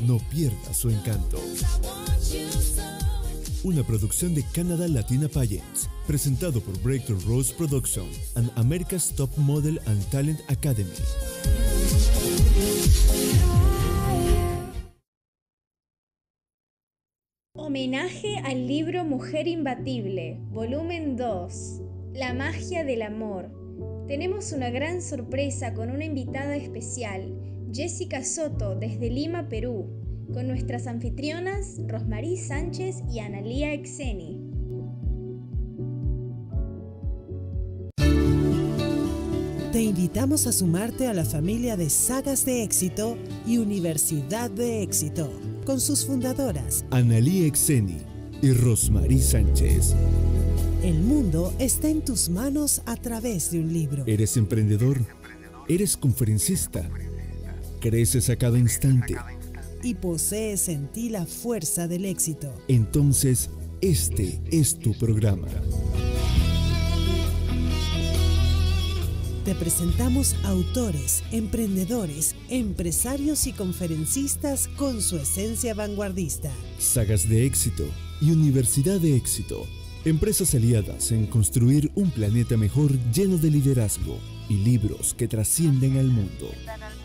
no pierda su encanto. Una producción de Canada Latina Pageants, presentado por Breakthrough Rose Production and America's Top Model and Talent Academy. Homenaje al libro Mujer Imbatible, volumen 2, La magia del amor. Tenemos una gran sorpresa con una invitada especial, Jessica Soto, desde Lima, Perú, con nuestras anfitrionas Rosmarie Sánchez y Analía Exeni. Te invitamos a sumarte a la familia de Sagas de Éxito y Universidad de Éxito, con sus fundadoras, Analí Exeni y Rosmarie Sánchez. El mundo está en tus manos a través de un libro. ¿Eres emprendedor? ¿Eres conferencista? ¿Creces a cada instante? Y posees en ti la fuerza del éxito. Entonces, este es tu programa. Te presentamos autores, emprendedores, empresarios y conferencistas con su esencia vanguardista. Sagas de éxito y Universidad de éxito. Empresas aliadas en construir un planeta mejor lleno de liderazgo y libros que trascienden al mundo.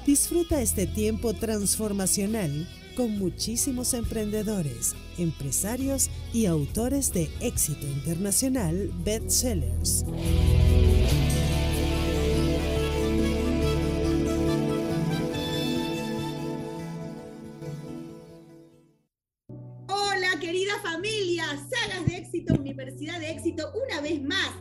Disfruta este tiempo transformacional con muchísimos emprendedores, empresarios y autores de éxito internacional bestsellers. Hola, querida familia, Sagas de Éxito, Universidad de Éxito, una vez más,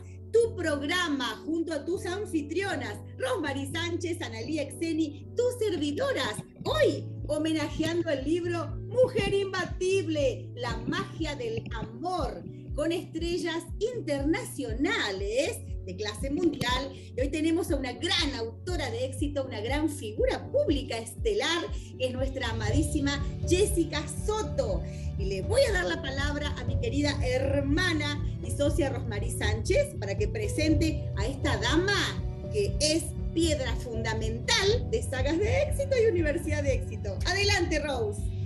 programa junto a tus anfitrionas, Rosmarie Sánchez, Analía Exeni, tus servidoras, hoy homenajeando el libro Mujer Imbatible, la magia del amor, con estrellas internacionales de clase mundial. Y hoy tenemos a una gran autora de éxito, una gran figura pública estelar, que es nuestra amadísima Jessica Soto. Y le voy a dar la palabra a mi querida hermana y socia Rosmarie Sánchez para que presente a esta dama que es piedra fundamental de sagas de éxito y universidad de éxito. Adelante, Rose.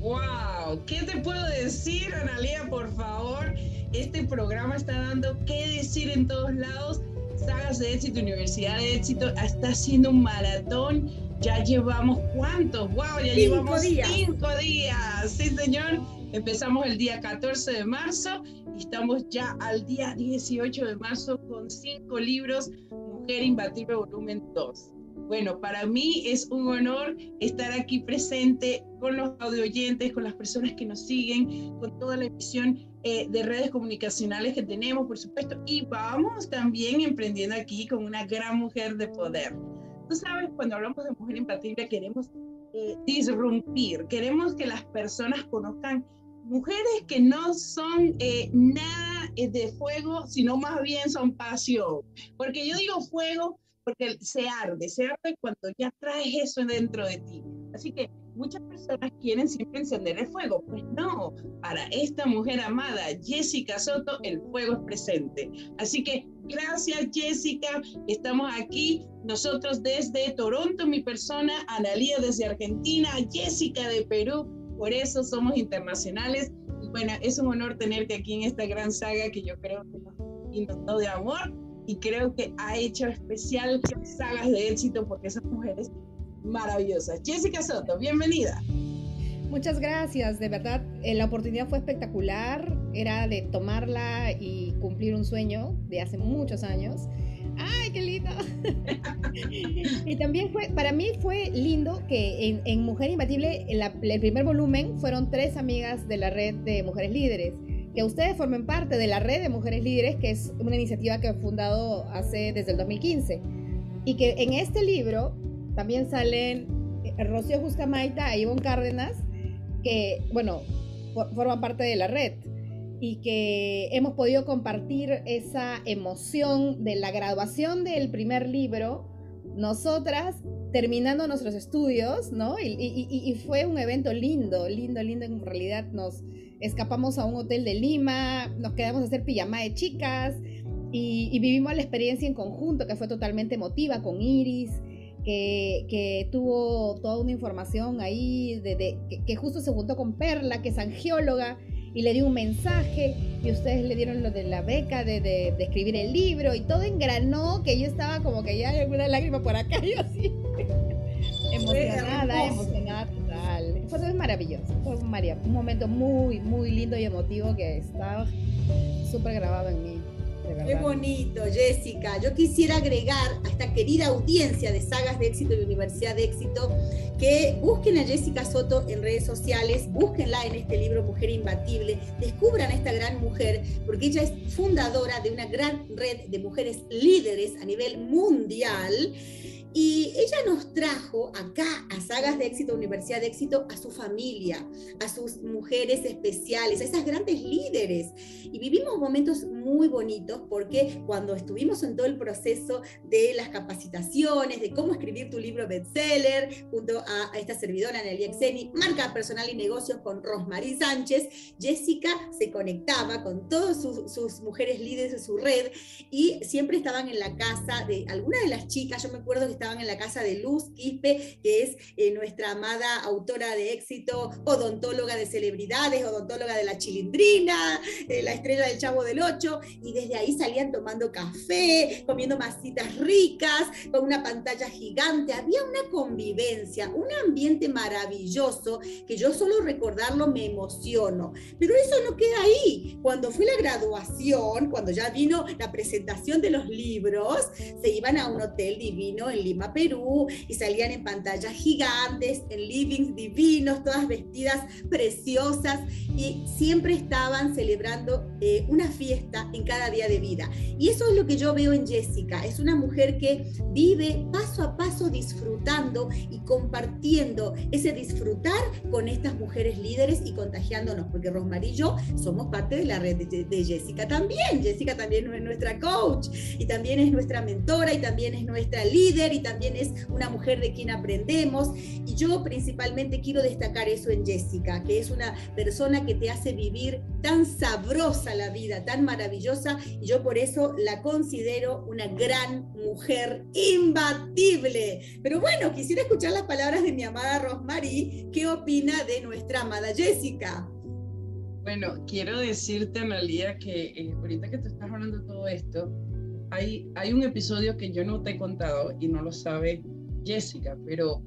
¡Wow! ¿Qué te puedo decir, Analia, por favor? Este programa está dando qué decir en todos lados. Sagas de éxito, Universidad de éxito, está haciendo un maratón. Ya llevamos cuántos? ¡Wow! Ya Cinco llevamos días. cinco días. Sí, señor. Empezamos el día 14 de marzo y estamos ya al día 18 de marzo con cinco libros, Mujer Imbatible Volumen 2. Bueno, para mí es un honor estar aquí presente con los audioyentes, con las personas que nos siguen, con toda la emisión eh, de redes comunicacionales que tenemos, por supuesto, y vamos también emprendiendo aquí con una gran mujer de poder. Tú sabes, cuando hablamos de mujer imbatible queremos eh, disrumpir, queremos que las personas conozcan mujeres que no son eh, nada eh, de fuego, sino más bien son pasión. Porque yo digo fuego porque se arde, se arde cuando ya traes eso dentro de ti. Así que muchas personas quieren siempre encender el fuego. Pues no, para esta mujer amada, Jessica Soto, el fuego es presente. Así que gracias, Jessica. Estamos aquí, nosotros desde Toronto, mi persona, Analía desde Argentina, Jessica de Perú. Por eso somos internacionales. Y bueno, es un honor tenerte aquí en esta gran saga que yo creo que nos inundó de amor y creo que ha hecho especial sagas de éxito porque esas mujeres maravillosas. Jessica Soto, bienvenida. Muchas gracias, de verdad, eh, la oportunidad fue espectacular, era de tomarla y cumplir un sueño de hace muchos años. ¡Ay, qué lindo! y también fue, para mí fue lindo que en, Mujer Imbatible, el primer volumen, fueron tres amigas de la red de mujeres líderes que ustedes formen parte de la red de mujeres líderes, que es una iniciativa que he fundado hace desde el 2015. Y que en este libro también salen eh, Rocío Justamaita e Ivonne Cárdenas, que, bueno, forman parte de la red y que hemos podido compartir esa emoción de la graduación del primer libro, nosotras terminando nuestros estudios, ¿no? Y, fue un evento lindo, lindo, lindo. En realidad nos escapamos a un hotel de Lima, nos quedamos a hacer pijama de chicas y, vivimos la experiencia en conjunto que fue totalmente emotiva con Iris que, tuvo toda una información ahí, de, que, justo se juntó con Perla, que es angióloga, y le dio un mensaje, y ustedes le dieron lo de la beca, de, escribir el libro, y todo engranó, que yo estaba como que ya una lágrima por acá, yo así, emocionada, emocionada total. Fue maravilloso, fue un, un momento muy, muy lindo y emotivo que estaba súper grabado en mí. Qué bonito, Jessica. Yo quisiera agregar a esta querida audiencia de Sagas de Éxito y Universidad de Éxito que busquen a Jessica Soto en redes sociales, búsquenla en este libro Mujer Imbatible, descubran a esta gran mujer, porque ella es fundadora de una gran red de mujeres líderes a nivel mundial y ella nos trajo acá a Sagas de Éxito, Universidad de Éxito, a su familia, a sus mujeres especiales, a esas grandes líderes. Y vivimos momentos muy bonitos porque cuando estuvimos en todo el proceso de las capacitaciones, de cómo escribir tu libro bestseller, junto a, esta servidora Nelia Xeni, marca personal y negocios con Rosmarie Sánchez, Jessica se conectaba con todas sus, sus mujeres líderes de su red y siempre estaban en la casa de alguna de las chicas, yo me acuerdo que estaban en la casa de Luz Quispe, que es eh, nuestra amada autora de éxito, odontóloga de celebridades, odontóloga de la chilindrina, eh, la estrella del Chavo del Ocho, y desde ahí salían tomando café, comiendo masitas ricas, con una pantalla gigante. Había una convivencia, un ambiente maravilloso que yo solo recordarlo me emociono. Pero eso no queda ahí. Cuando fue la graduación, cuando ya vino la presentación de los libros, se iban a un hotel divino en Lima, Perú, y salían en pantallas gigantes, en livings divinos, todas vestidas preciosas, y siempre estaban celebrando eh, una fiesta en cada día de vida. Y eso es lo que yo veo en Jessica, es una mujer que vive paso a paso disfrutando y compartiendo ese disfrutar con estas mujeres líderes y contagiándonos, porque Rosmarie y yo somos parte de la red de, de Jessica también. Jessica también es nuestra coach y también es nuestra mentora y también es nuestra líder y también es una mujer de quien aprendemos. Y yo principalmente quiero destacar eso en Jessica, que es una persona que te hace vivir tan sabrosa la vida, tan maravillosa. Y yo por eso la considero una gran mujer imbatible. Pero bueno, quisiera escuchar las palabras de mi amada Rosemary. ¿Qué opina de nuestra amada Jessica? Bueno, quiero decirte, Analia, que eh, ahorita que te estás hablando todo esto, hay, un episodio que yo no te he contado y no lo sabe Jessica, pero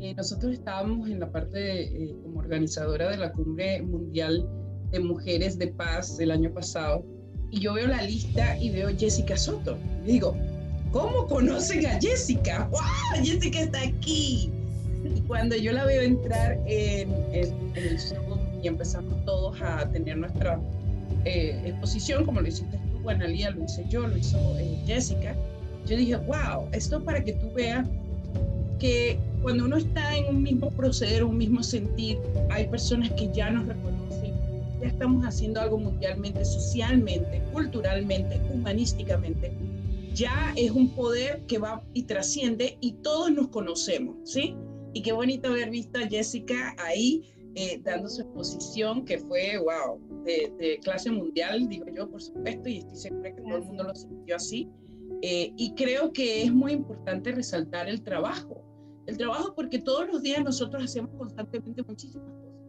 eh, nosotros estábamos en la parte eh, como organizadora de la Cumbre Mundial de Mujeres de Paz del año pasado y yo veo la lista y veo Jessica Soto. Y digo, ¿cómo conocen a Jessica? ¡Wow! Jessica está aquí. Y cuando yo la veo entrar en, el Zoom y empezamos todos a tener nuestra eh, exposición, como lo hiciste Analia lo hice yo, lo hizo eh, Jessica, yo dije, wow, esto para que tú veas que cuando uno está en un mismo proceder, un mismo sentir, hay personas que ya nos reconocen, ya estamos haciendo algo mundialmente, socialmente, culturalmente, humanísticamente. Ya es un poder que va y trasciende y todos nos conocemos, ¿sí? Y qué bonito haber visto a Jessica ahí eh, dando su exposición, que fue, wow, de, clase mundial, digo yo, por supuesto, y estoy segura que todo el mundo lo sintió así. Eh, y creo que es muy importante resaltar el trabajo. El trabajo porque todos los días nosotros hacemos constantemente muchísimas cosas.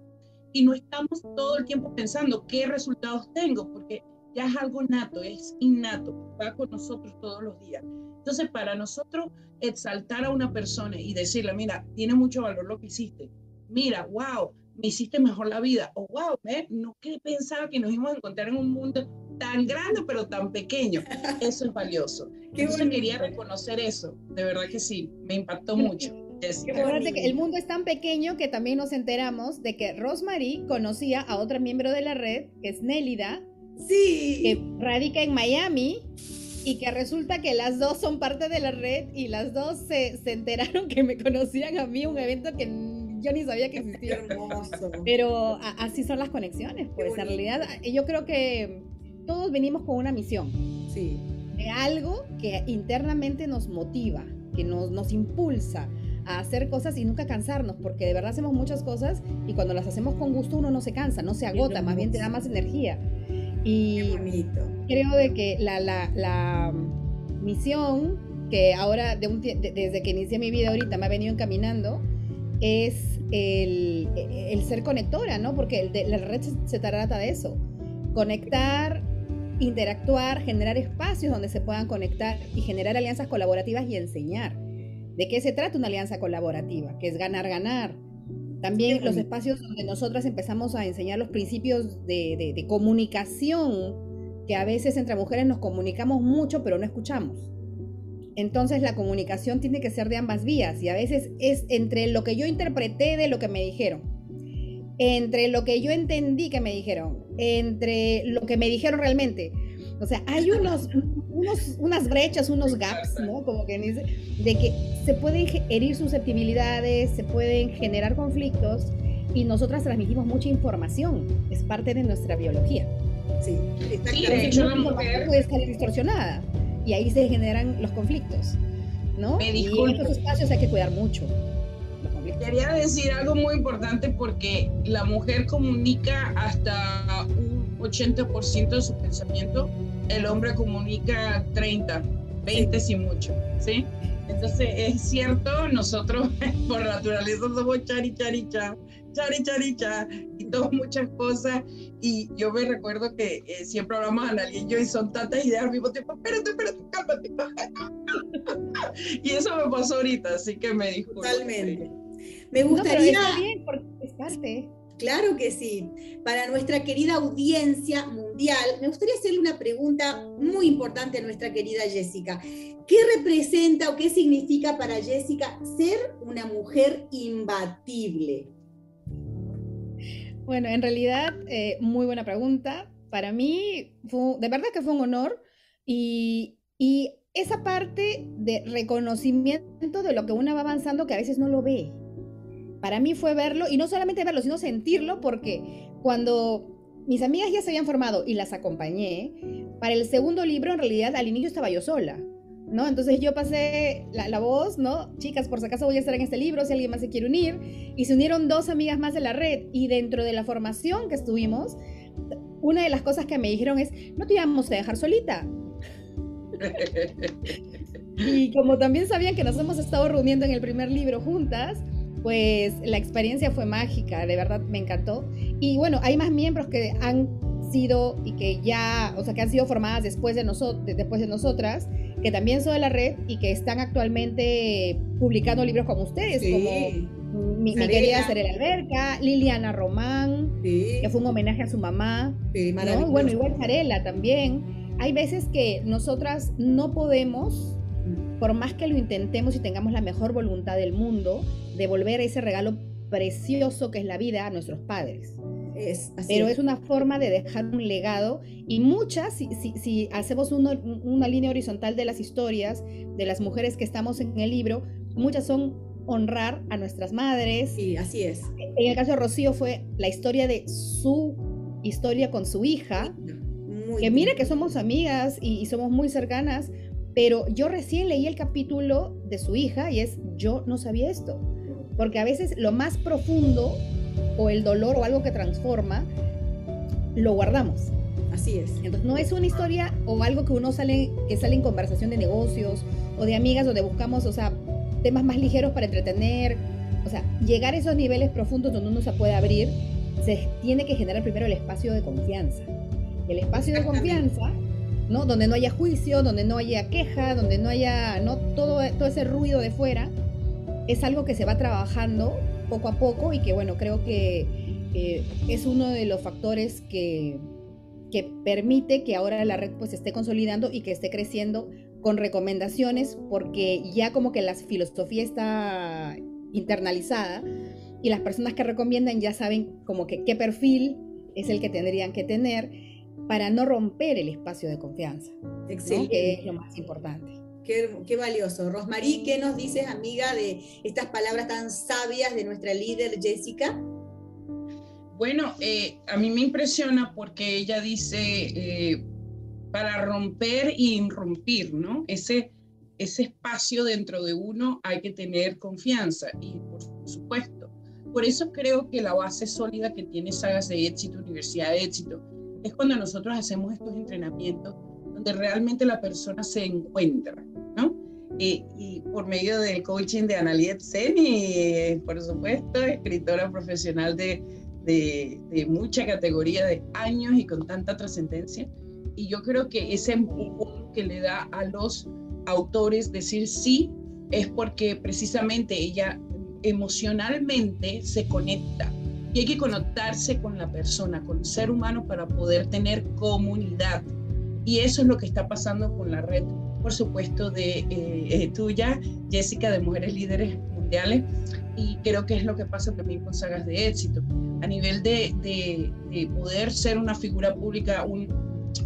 Y no estamos todo el tiempo pensando qué resultados tengo, porque ya es algo nato, es innato, va con nosotros todos los días. Entonces, para nosotros exaltar a una persona y decirle, mira, tiene mucho valor lo que hiciste, mira, wow, me hiciste mejor la vida, o wow, ¿eh? no que pensaba que nos íbamos a encontrar en un mundo tan grande pero tan pequeño. Eso es valioso. Entonces quería reconocer eso, de verdad que sí, me impactó mucho. Que el mundo es tan pequeño que también nos enteramos de que Rosemary conocía a otra miembro de la red, que es Nélida, sí. que radica en Miami y que resulta que las dos son parte de la red y las dos se, se enteraron que me conocían a mí, un evento que yo ni sabía que existía. Hermoso. Pero así son las conexiones, pues en realidad yo creo que todos venimos con una misión. Sí. De algo que internamente nos motiva, que nos, nos impulsa a hacer cosas y nunca cansarnos, porque de verdad hacemos muchas cosas y cuando las hacemos con gusto uno no se cansa, no se agota, más bien te da más energía. Y creo de que la, la, la misión que ahora, de un, desde que inicié mi vida ahorita, me ha venido encaminando, es el, el ser conectora, ¿no? Porque el de, la red se, se, trata de eso. Conectar, interactuar, generar espacios donde se puedan conectar y generar alianzas colaborativas y enseñar. ¿De qué se trata una alianza colaborativa? Que es ganar-ganar, también los espacios donde nosotras empezamos a enseñar los principios de, de, comunicación, que a veces entre mujeres nos comunicamos mucho pero no escuchamos. Entonces la comunicación tiene que ser de ambas vías y a veces es entre lo que yo interpreté de lo que me dijeron, entre lo que yo entendí que me dijeron, entre lo que me dijeron realmente. O sea, hay unos, unos, unas brechas, unos gaps, ¿no? Como que dice, de que se pueden herir susceptibilidades, se pueden generar conflictos y nosotras transmitimos mucha información, es parte de nuestra biología. Sí, sí de hecho la mujer puede estar distorsionada y ahí se generan los conflictos, ¿no? Me y en estos espacios hay que cuidar mucho. Quería decir algo muy importante porque la mujer comunica hasta un 80% de su pensamiento el hombre comunica 30, 20 sin mucho, ¿sí? Entonces es cierto, nosotros por naturaleza somos chari, chari, cha, chari, chari, cha, y todas muchas cosas. Y yo me recuerdo que eh, siempre hablamos a alguien y yo y son tantas ideas al mismo tiempo, espérate, espérate, cálmate. y eso me pasó ahorita, así que me disculpo. Totalmente. Me gustaría... No, está bien porque. Claro que sí. Para nuestra querida audiencia mundial, me gustaría hacerle una pregunta muy importante a nuestra querida Jessica. ¿Qué representa o qué significa para Jessica ser una mujer imbatible? Bueno, en realidad, eh, muy buena pregunta. Para mí, fue, de verdad que fue un honor y, y esa parte de reconocimiento de lo que una va avanzando que a veces no lo ve para mí fue verlo, y no solamente verlo, sino sentirlo, porque cuando mis amigas ya se habían formado y las acompañé, para el segundo libro en realidad al inicio estaba yo sola. ¿No? Entonces yo pasé la, la, voz, ¿no? Chicas, por si acaso voy a estar en este libro, si alguien más se quiere unir. Y se unieron dos amigas más de la red. Y dentro de la formación que estuvimos, una de las cosas que me dijeron es, no te íbamos a dejar solita. y como también sabían que nos hemos estado reuniendo en el primer libro juntas, pues la experiencia fue mágica, de verdad me encantó. Y bueno, hay más miembros que han sido y que ya, o sea, que han sido formadas después de, nosotros, después de nosotras, que también son de la red y que están actualmente publicando libros como ustedes, como mi, querida Serena Alberca, Liliana Román, que fue un homenaje a su mamá. Bueno, igual Sarela también. Hay veces que nosotras no podemos por más que lo intentemos y tengamos la mejor voluntad del mundo, devolver ese regalo precioso que es la vida a nuestros padres. Es, Pero es. una forma de dejar un legado y muchas, si, si, hacemos una línea horizontal de las historias de las mujeres que estamos en el libro, muchas son honrar a nuestras madres. Sí, así es. En el caso de Rocío fue la historia de su historia con su hija, muy que mira que somos amigas y, y somos muy cercanas, pero yo recién leí el capítulo de su hija y es, yo no sabía esto. porque a veces lo más profundo o el dolor o algo que transforma, lo guardamos. Así es. Entonces no es una historia o algo que uno sale, que sale en conversación de negocios o de amigas donde buscamos, o sea, temas más ligeros para entretener. O sea, llegar a esos niveles profundos donde uno se puede abrir, se tiene que generar primero el espacio de confianza. El espacio de confianza, ¿no? Donde no haya juicio, donde no haya queja, donde no haya, ¿no? Todo, todo ese ruido de fuera, es algo que se va trabajando poco a poco y que, bueno, creo que es uno de los factores que, que permite que ahora la red pues esté consolidando y que esté creciendo con recomendaciones porque ya como que la filosofía está internalizada y las personas que recomiendan ya saben como que qué perfil es el que tendrían que tener para no romper el espacio de confianza, Excelente. que es lo más importante. Qué, valioso. Rosmarí, ¿qué nos dices, amiga, de estas palabras tan sabias de nuestra líder Jessica? Bueno, eh, a mí me impresiona porque ella dice, eh, para romper y irrumpir, ¿no? Ese, ese espacio dentro de uno hay que tener confianza y por supuesto. Por eso creo que la base sólida que tiene Sagas de Éxito, Universidad de Éxito, es cuando nosotros hacemos estos entrenamientos donde realmente la persona se encuentra. Y, y por medio del coaching de Analiet Seni, por supuesto, escritora profesional de, de, mucha categoría de años y con tanta trascendencia. Y yo creo que ese empujón que le da a los autores decir sí es porque precisamente ella emocionalmente se conecta. Y hay que conectarse con la persona, con el ser humano para poder tener comunidad. Y eso es lo que está pasando con la red, por supuesto, de eh, eh, tuya, Jessica, de Mujeres Líderes Mundiales. Y creo que es lo que pasa también con sagas de éxito a nivel de, de, poder ser una figura pública, un,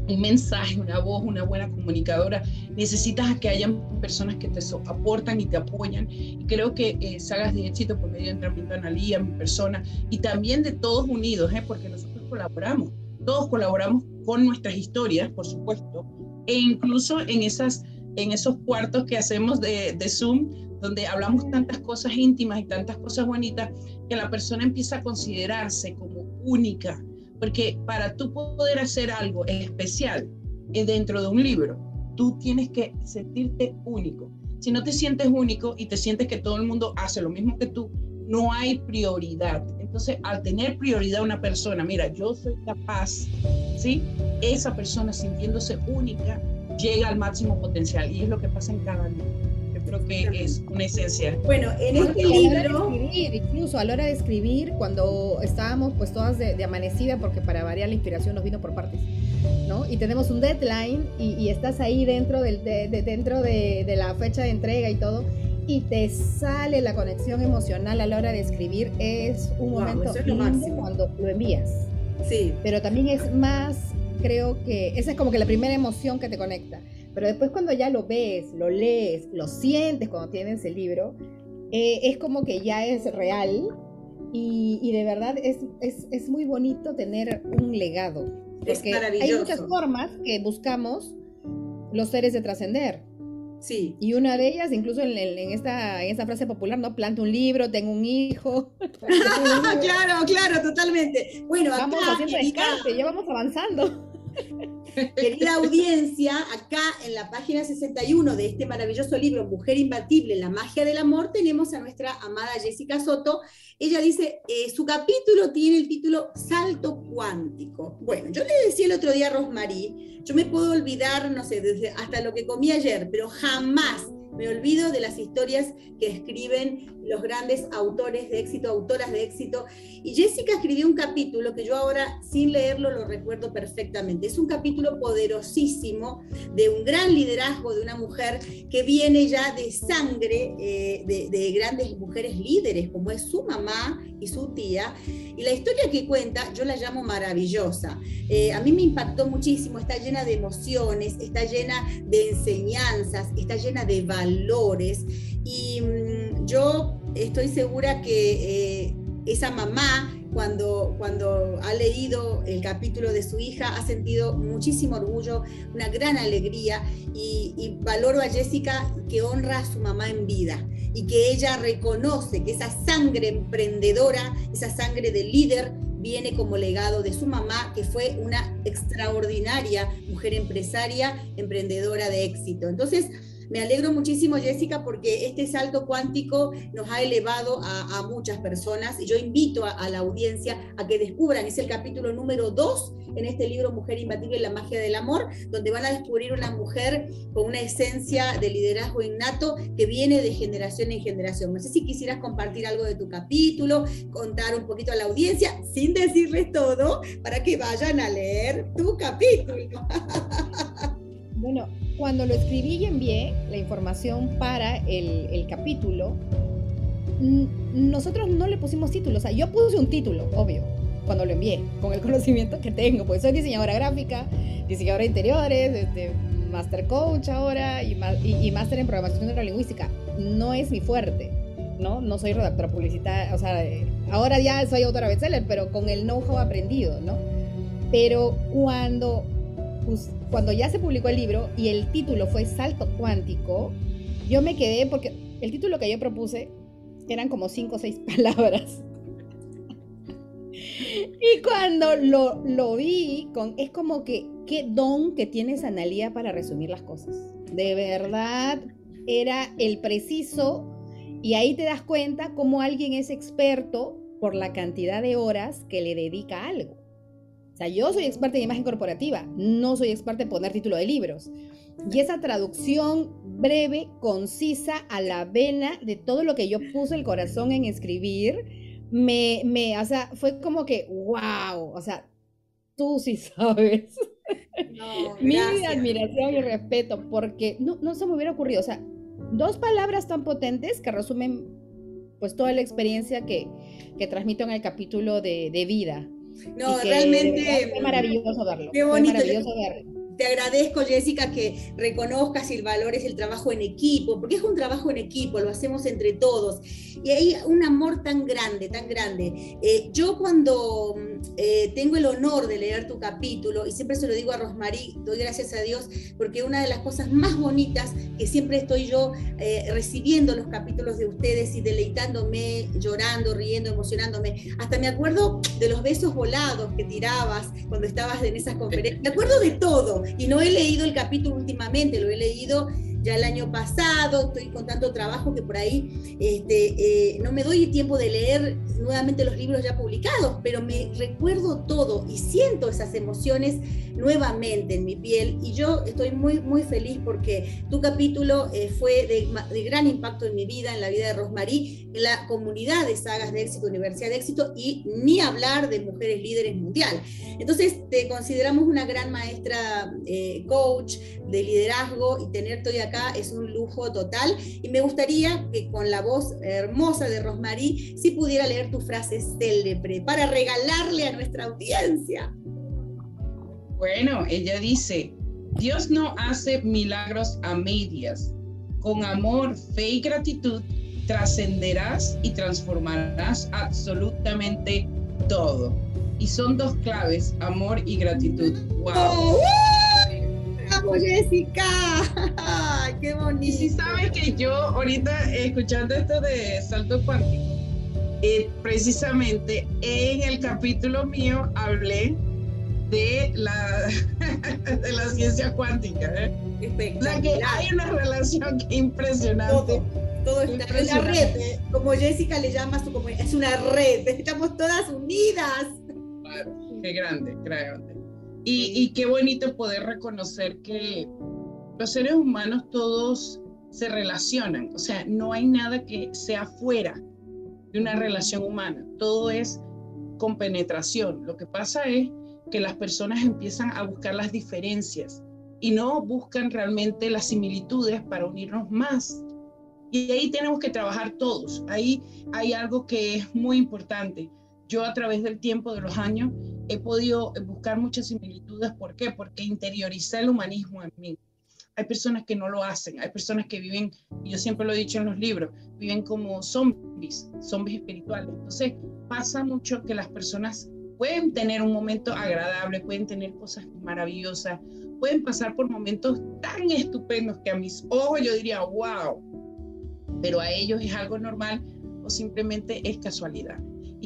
un, mensaje, una voz, una buena comunicadora, necesitas que hayan personas que te aportan y te apoyan. Y creo que eh, Sagas de Éxito por medio de entrenamiento de Analía, mi persona, y también de todos unidos, ¿eh? porque nosotros colaboramos, todos colaboramos con nuestras historias, por supuesto, e incluso en, esas, en esos cuartos que hacemos de, de Zoom, donde hablamos tantas cosas íntimas y tantas cosas bonitas, que la persona empieza a considerarse como única, porque para tú poder hacer algo especial eh, dentro de un libro, tú tienes que sentirte único. Si no te sientes único y te sientes que todo el mundo hace lo mismo que tú, no hay prioridad. Entonces, al tener prioridad una persona, mira, yo soy capaz, ¿sí? Esa persona sintiéndose única llega al máximo potencial y es lo que pasa en cada libro creo que es una esencia. Bueno, en este libro... incluso a la hora de escribir, cuando estábamos pues todas de, amanecida, porque para variar la inspiración nos vino por partes, ¿no? Y tenemos un deadline y, estás ahí dentro, del, de, dentro de, la fecha de entrega y todo, y te sale la conexión emocional a la hora de escribir, es un momento lindo cuando lo envías. Sí. Pero también es más, creo que esa es como que la primera emoción que te conecta. Pero después cuando ya lo ves, lo lees, lo sientes cuando tienes el libro, eh, es como que ya es real y, de verdad es, es, muy bonito tener un legado. Es maravilloso. Hay muchas formas que buscamos los seres de trascender. Sí. Y una de ellas, incluso en, esta, en esta frase popular, ¿no? Planto un libro, tengo un hijo. claro, claro, totalmente. Bueno, vamos haciendo ya vamos avanzando. Querida audiencia, acá en la página 61 de este maravilloso libro, Mujer Imbatible, la magia del amor, tenemos a nuestra amada Jessica Soto. Ella dice, eh, su capítulo tiene el título Salto Cuántico. Bueno, yo le decía el otro día a Rosmarie, yo me puedo olvidar, no sé, desde hasta lo que comí ayer, pero jamás me olvido de las historias que escriben los grandes autores de éxito, autoras de éxito. Y Jessica escribió un capítulo que yo ahora, sin leerlo, lo recuerdo perfectamente. Es un capítulo poderosísimo de un gran liderazgo de una mujer que viene ya de sangre eh, de, grandes mujeres líderes, como es su mamá y su tía. Y la historia que cuenta, yo la llamo maravillosa. Eh, a mí me impactó muchísimo, está llena de emociones, está llena de enseñanzas, está llena de valores. Y mm, yo estoy segura que eh, esa mamá, cuando, cuando ha leído el capítulo de su hija, ha sentido muchísimo orgullo, una gran alegría y, valoro a Jessica que honra a su mamá en vida. y que ella reconoce que esa sangre emprendedora, esa sangre de líder, viene como legado de su mamá, que fue una extraordinaria mujer empresaria, emprendedora de éxito. Entonces, me alegro muchísimo, Jessica, porque este salto cuántico nos ha elevado a, muchas personas yo invito a, la audiencia a que descubran, es el capítulo número 2 en este libro Mujer Imbatible, la magia del amor, donde van a descubrir una mujer con una esencia de liderazgo innato que viene de generación en generación. No sé si quisieras compartir algo de tu capítulo, contar un poquito a la audiencia, sin decirles todo, para que vayan a leer tu capítulo. Bueno, cuando lo escribí y envié la información para el, capítulo, nosotros no le pusimos título. O sea, yo puse un título, obvio, cuando lo envié, con el conocimiento que tengo, porque soy diseñadora gráfica, diseñadora de interiores, este, master coach ahora y, y, máster en programación neurolingüística. No es mi fuerte, ¿no? No soy redactora publicitaria, o sea, ahora ya soy autora bestseller, pero con el know-how aprendido, ¿no? Pero cuando pues, cuando ya se publicó el libro y el título fue Salto Cuántico, yo me quedé porque el título que yo propuse eran como cinco o seis palabras. y cuando lo, lo vi, con, es como que qué don que tienes Analía para resumir las cosas. De verdad, era el preciso y ahí te das cuenta cómo alguien es experto por la cantidad de horas que le dedica algo yo soy experta en imagen corporativa, no soy experta en poner título de libros. Y esa traducción breve, concisa, a la vena de todo lo que yo puse el corazón en escribir, me, me, o sea, fue como que, wow, o sea, tú sí sabes. Mi admiración y respeto, porque no, no se me hubiera ocurrido, o sea, dos palabras tan potentes que resumen pues toda la experiencia que, que transmito en el capítulo de, de vida. No, realmente. Qué maravilloso verlo. Qué bonito. maravilloso verlo te agradezco, Jessica, que reconozcas y valores el trabajo en equipo, porque es un trabajo en equipo, lo hacemos entre todos. Y hay un amor tan grande, tan grande. Eh, yo cuando eh, tengo el honor de leer tu capítulo, y siempre se lo digo a Rosmarie, doy gracias a Dios, porque una de las cosas más bonitas que siempre estoy yo eh, recibiendo los capítulos de ustedes y deleitándome, llorando, riendo, emocionándome. Hasta me acuerdo de los besos volados que tirabas cuando estabas en esas conferencias. Me acuerdo de todo. Y no he leído el capítulo últimamente, lo he leído ya el año pasado, estoy con tanto trabajo que por ahí este, eh, no me doy tiempo de leer nuevamente los libros ya publicados, pero me recuerdo todo y siento esas emociones nuevamente en mi piel y yo estoy muy, muy feliz porque tu capítulo eh, fue de, de, gran impacto en mi vida, en la vida de Rosmarie, en la comunidad de sagas de éxito, Universidad de Éxito y ni hablar de mujeres líderes mundial. Entonces te consideramos una gran maestra eh, coach de liderazgo y tenerte hoy acá es un lujo total y me gustaría que con la voz hermosa de Rosmarie si pudiera leer tu frase célebre para regalarle a nuestra audiencia. Bueno, ella dice, Dios no hace milagros a medias. Con amor, fe y gratitud trascenderás y transformarás absolutamente todo. Y son dos claves, amor y gratitud. ¡Wow! ¡Bravo, Jessica! ¡Qué bonito! Y si sabes que yo ahorita escuchando esto de salto cuántico, eh, precisamente en el capítulo mío hablé de la, de la ciencia cuántica. ¿eh? La que hay una relación impresionante. Todo, está en la red. Como Jessica le llama, es una red. Estamos todas unidas. qué grande, grande. Y, qué bonito poder reconocer que los seres humanos todos se relacionan. O sea, no hay nada que sea fuera de una relación humana. Todo es con penetración. Lo que pasa es que las personas empiezan a buscar las diferencias y no buscan realmente las similitudes para unirnos más. Y ahí tenemos que trabajar todos. Ahí hay algo que es muy importante. Yo a través del tiempo, de los años, he podido buscar muchas similitudes. ¿Por qué? Porque interioricé el humanismo en mí. Hay personas que no lo hacen, hay personas que viven, yo siempre lo he dicho en los libros, viven como zombies, zombies espirituales. Entonces pasa mucho que las personas pueden tener un momento agradable, pueden tener cosas maravillosas, pueden pasar por momentos tan estupendos que a mis ojos yo diría, wow. pero a ellos es algo normal o simplemente es casualidad.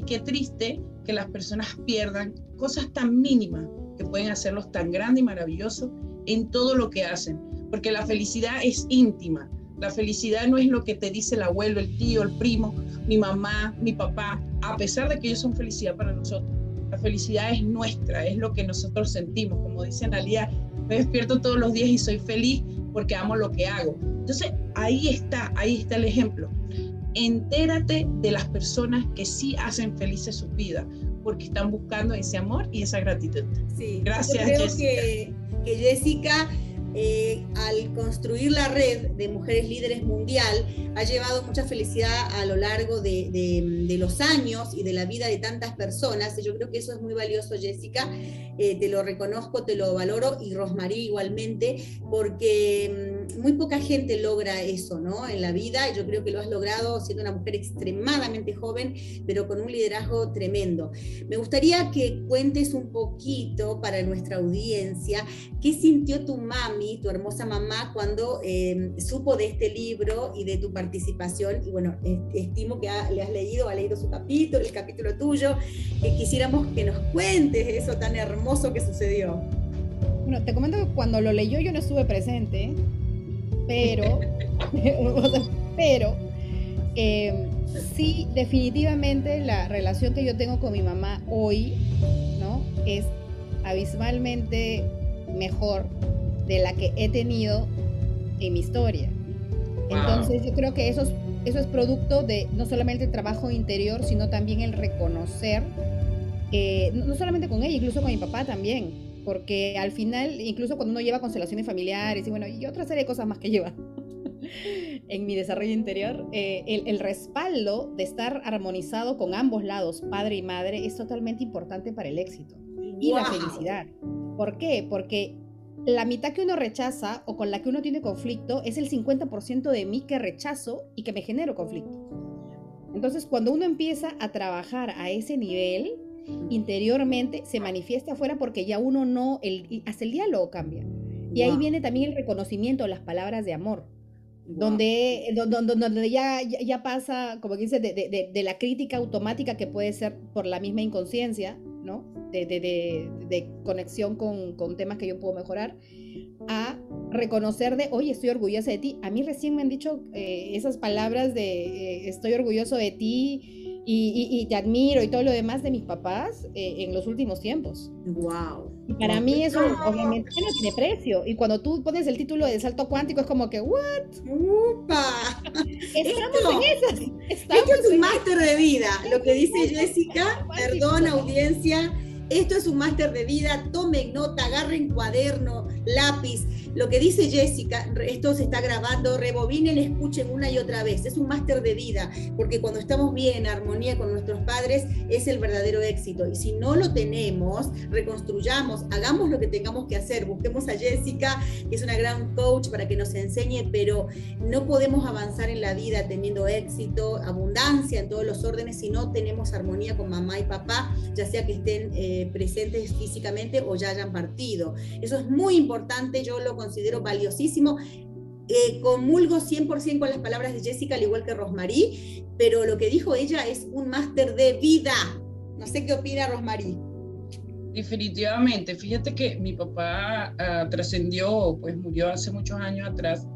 Qué triste que las personas pierdan cosas tan mínimas que pueden hacerlos tan grandes y maravillosos en todo lo que hacen, porque la felicidad es íntima. La felicidad no es lo que te dice el abuelo, el tío, el primo, mi mamá, mi papá, a pesar de que ellos son felicidad para nosotros. La felicidad es nuestra, es lo que nosotros sentimos. Como dice Analia, me despierto todos los días y soy feliz porque amo lo que hago. Entonces, ahí está, ahí está el ejemplo. Entérate de las personas que sí hacen felices su vida, porque están buscando ese amor y esa gratitud. Sí, gracias. Yo creo Que, que Jessica eh, al construir la red de mujeres líderes mundial, ha llevado mucha felicidad a lo largo de, los años y de la vida de tantas personas. Y yo creo que eso es muy valioso, Jessica. Eh, te lo reconozco, te lo valoro y Rosmarie igualmente, porque mm, muy poca gente logra eso, ¿no? En la vida. Yo creo que lo has logrado siendo una mujer extremadamente joven, pero con un liderazgo tremendo. Me gustaría que cuentes un poquito para nuestra audiencia qué sintió tu mami tu hermosa mamá, cuando em, supo de este libro y de tu participación. Y bueno, estimo que le has leído, ha leído su capítulo, el capítulo tuyo. que quisiéramos que nos cuentes eso tan hermoso que sucedió. Bueno, te comento que cuando lo leyó yo no estuve presente, pero, pero em, sí, definitivamente la relación que yo tengo con mi mamá hoy, ¿no? Es abismalmente mejor de la que he tenido en mi historia. Entonces yo creo que eso es, eso es producto de no solamente el trabajo interior, sino también el reconocer, no, solamente con ella, incluso con mi papá también, porque al final, incluso cuando uno lleva constelaciones familiares y bueno, y otra serie de cosas más que lleva en mi desarrollo interior, eh, el, el, respaldo de estar armonizado con ambos lados, padre y madre, es totalmente importante para el éxito y la felicidad. ¿Por qué? Porque la mitad que uno rechaza o con la que uno tiene conflicto es el 50% de mí que rechazo y que me genero conflicto. Entonces, cuando uno empieza a trabajar a ese nivel, interiormente se manifiesta afuera porque ya uno no, el, hasta el diálogo cambia. Y ahí viene también el reconocimiento, las palabras de amor. Donde, donde, donde, ya, ya, pasa, como dice, de, de, de, la crítica automática que puede ser por la misma inconsciencia, ¿no? de, conexión con, temas que yo puedo mejorar, a reconocer de, oye, estoy orgullosa de ti. A mí recién me han dicho eh, esas palabras de, eh, estoy orgulloso de ti y, te admiro y todo lo demás de mis papás eh, en los últimos tiempos. ¡Wow! Y para mí eso obviamente no tiene precio. Y cuando tú pones el título de salto cuántico es como que, ¿what? ¡Upa! Estamos esto, en esas. esto es un máster de vida. Lo que dice Jessica, perdón audiencia, esto es un máster de vida, tomen nota, agarren cuaderno, lápiz. Lo que dice Jessica, esto se está grabando, rebobinen, escuchen una y otra vez. Es un máster de vida, porque cuando estamos bien en armonía con nuestros padres es el verdadero éxito. Y si no lo tenemos, reconstruyamos, hagamos lo que tengamos que hacer. Busquemos a Jessica, que es una gran coach para que nos enseñe, pero no podemos avanzar en la vida teniendo éxito, abundancia en todos los órdenes si no tenemos armonía con mamá y papá, ya sea que estén... Eh, presentes físicamente o ya hayan partido. Eso es muy importante, yo lo considero valiosísimo. Eh, comulgo 100% con las palabras de Jessica, al igual que Rosmarie, pero lo que dijo ella es un máster de vida. No sé qué opina Rosmarie. Definitivamente, fíjate que mi papá ah, trascendió, pues murió hace muchos años atrás,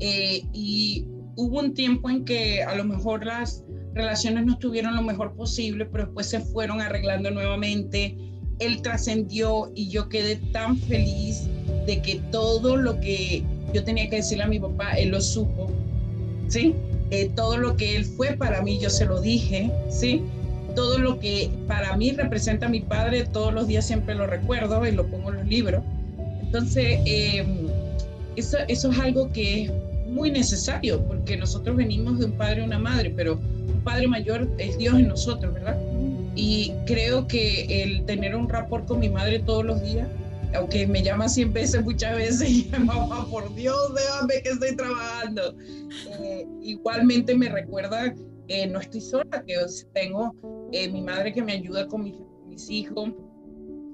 eh, y hubo un tiempo en que a lo mejor las relaciones no estuvieron lo mejor posible, pero después se fueron arreglando nuevamente. Él trascendió y yo quedé tan feliz de que todo lo que yo tenía que decirle a mi papá, él lo supo, ¿sí? Eh, todo lo que él fue para mí, yo se lo dije, ¿sí? Todo lo que para mí representa a mi padre, todos los días siempre lo recuerdo y lo pongo en los libros. Entonces, eh, eso, eso es algo que es muy necesario, porque nosotros venimos de un padre y una madre, pero Padre Mayor es Dios en nosotros, ¿verdad? Y creo que el tener un rapport con mi madre todos los días, aunque me llama 100 veces, muchas veces, y mamá, por Dios, déjame que estoy trabajando. Eh, igualmente me recuerda que no estoy sola, que tengo eh, mi madre que me ayuda con mis, mis hijos,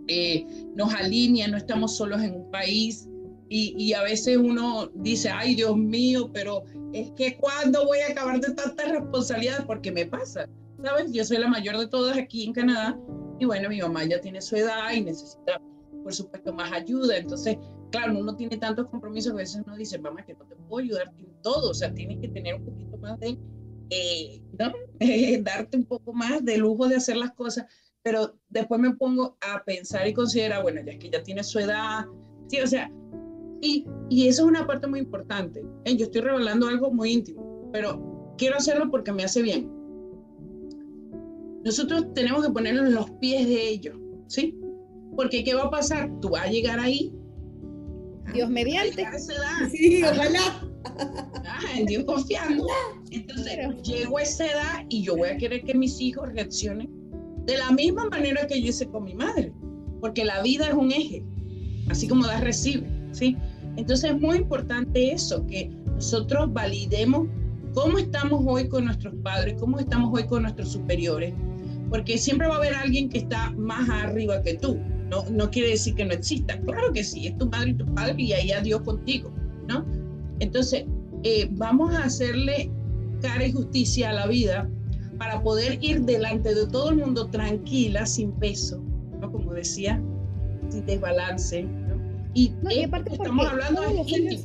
eh, nos alinea, no estamos solos en un país. Y, y, a veces uno dice, ay Dios mío, pero es que cuando voy a acabar de tantas responsabilidades, porque me pasa, ¿sabes? Yo soy la mayor de todas aquí en Canadá y bueno, mi mamá ya tiene su edad y necesita, por supuesto, más ayuda. Entonces, claro, uno tiene tantos compromisos que a veces uno dice, mamá, que no te puedo ayudar en todo, o sea, tienes que tener un poquito más de, eh, ¿no? darte un poco más de lujo de hacer las cosas, pero después me pongo a pensar y considerar, bueno, ya es que ya tiene su edad, sí, o sea, y, y eso es una parte muy importante. ¿eh? Yo estoy revelando algo muy íntimo, pero quiero hacerlo porque me hace bien. Nosotros tenemos que ponernos en los pies de ellos, ¿sí? Porque ¿qué va a pasar? Tú vas a llegar ahí. Dios mediante. Sí, ojalá. Ah, en Dios confiando. Entonces, llego a esa edad y yo voy a querer que mis hijos reaccionen de la misma manera que yo hice con mi madre, porque la vida es un eje, así como da recibe, ¿sí? Entonces es muy importante eso, que nosotros validemos cómo estamos hoy con nuestros padres, cómo estamos hoy con nuestros superiores, porque siempre va a haber alguien que está más arriba que tú. No, no quiere decir que no exista, claro que sí, es tu madre y tu padre y ahí a Dios contigo, ¿no? Entonces, eh, vamos a hacerle cara y justicia a la vida para poder ir delante de todo el mundo tranquila, sin peso, ¿no? Como decía, sin desbalance, ¿no? Y, estamos hablando de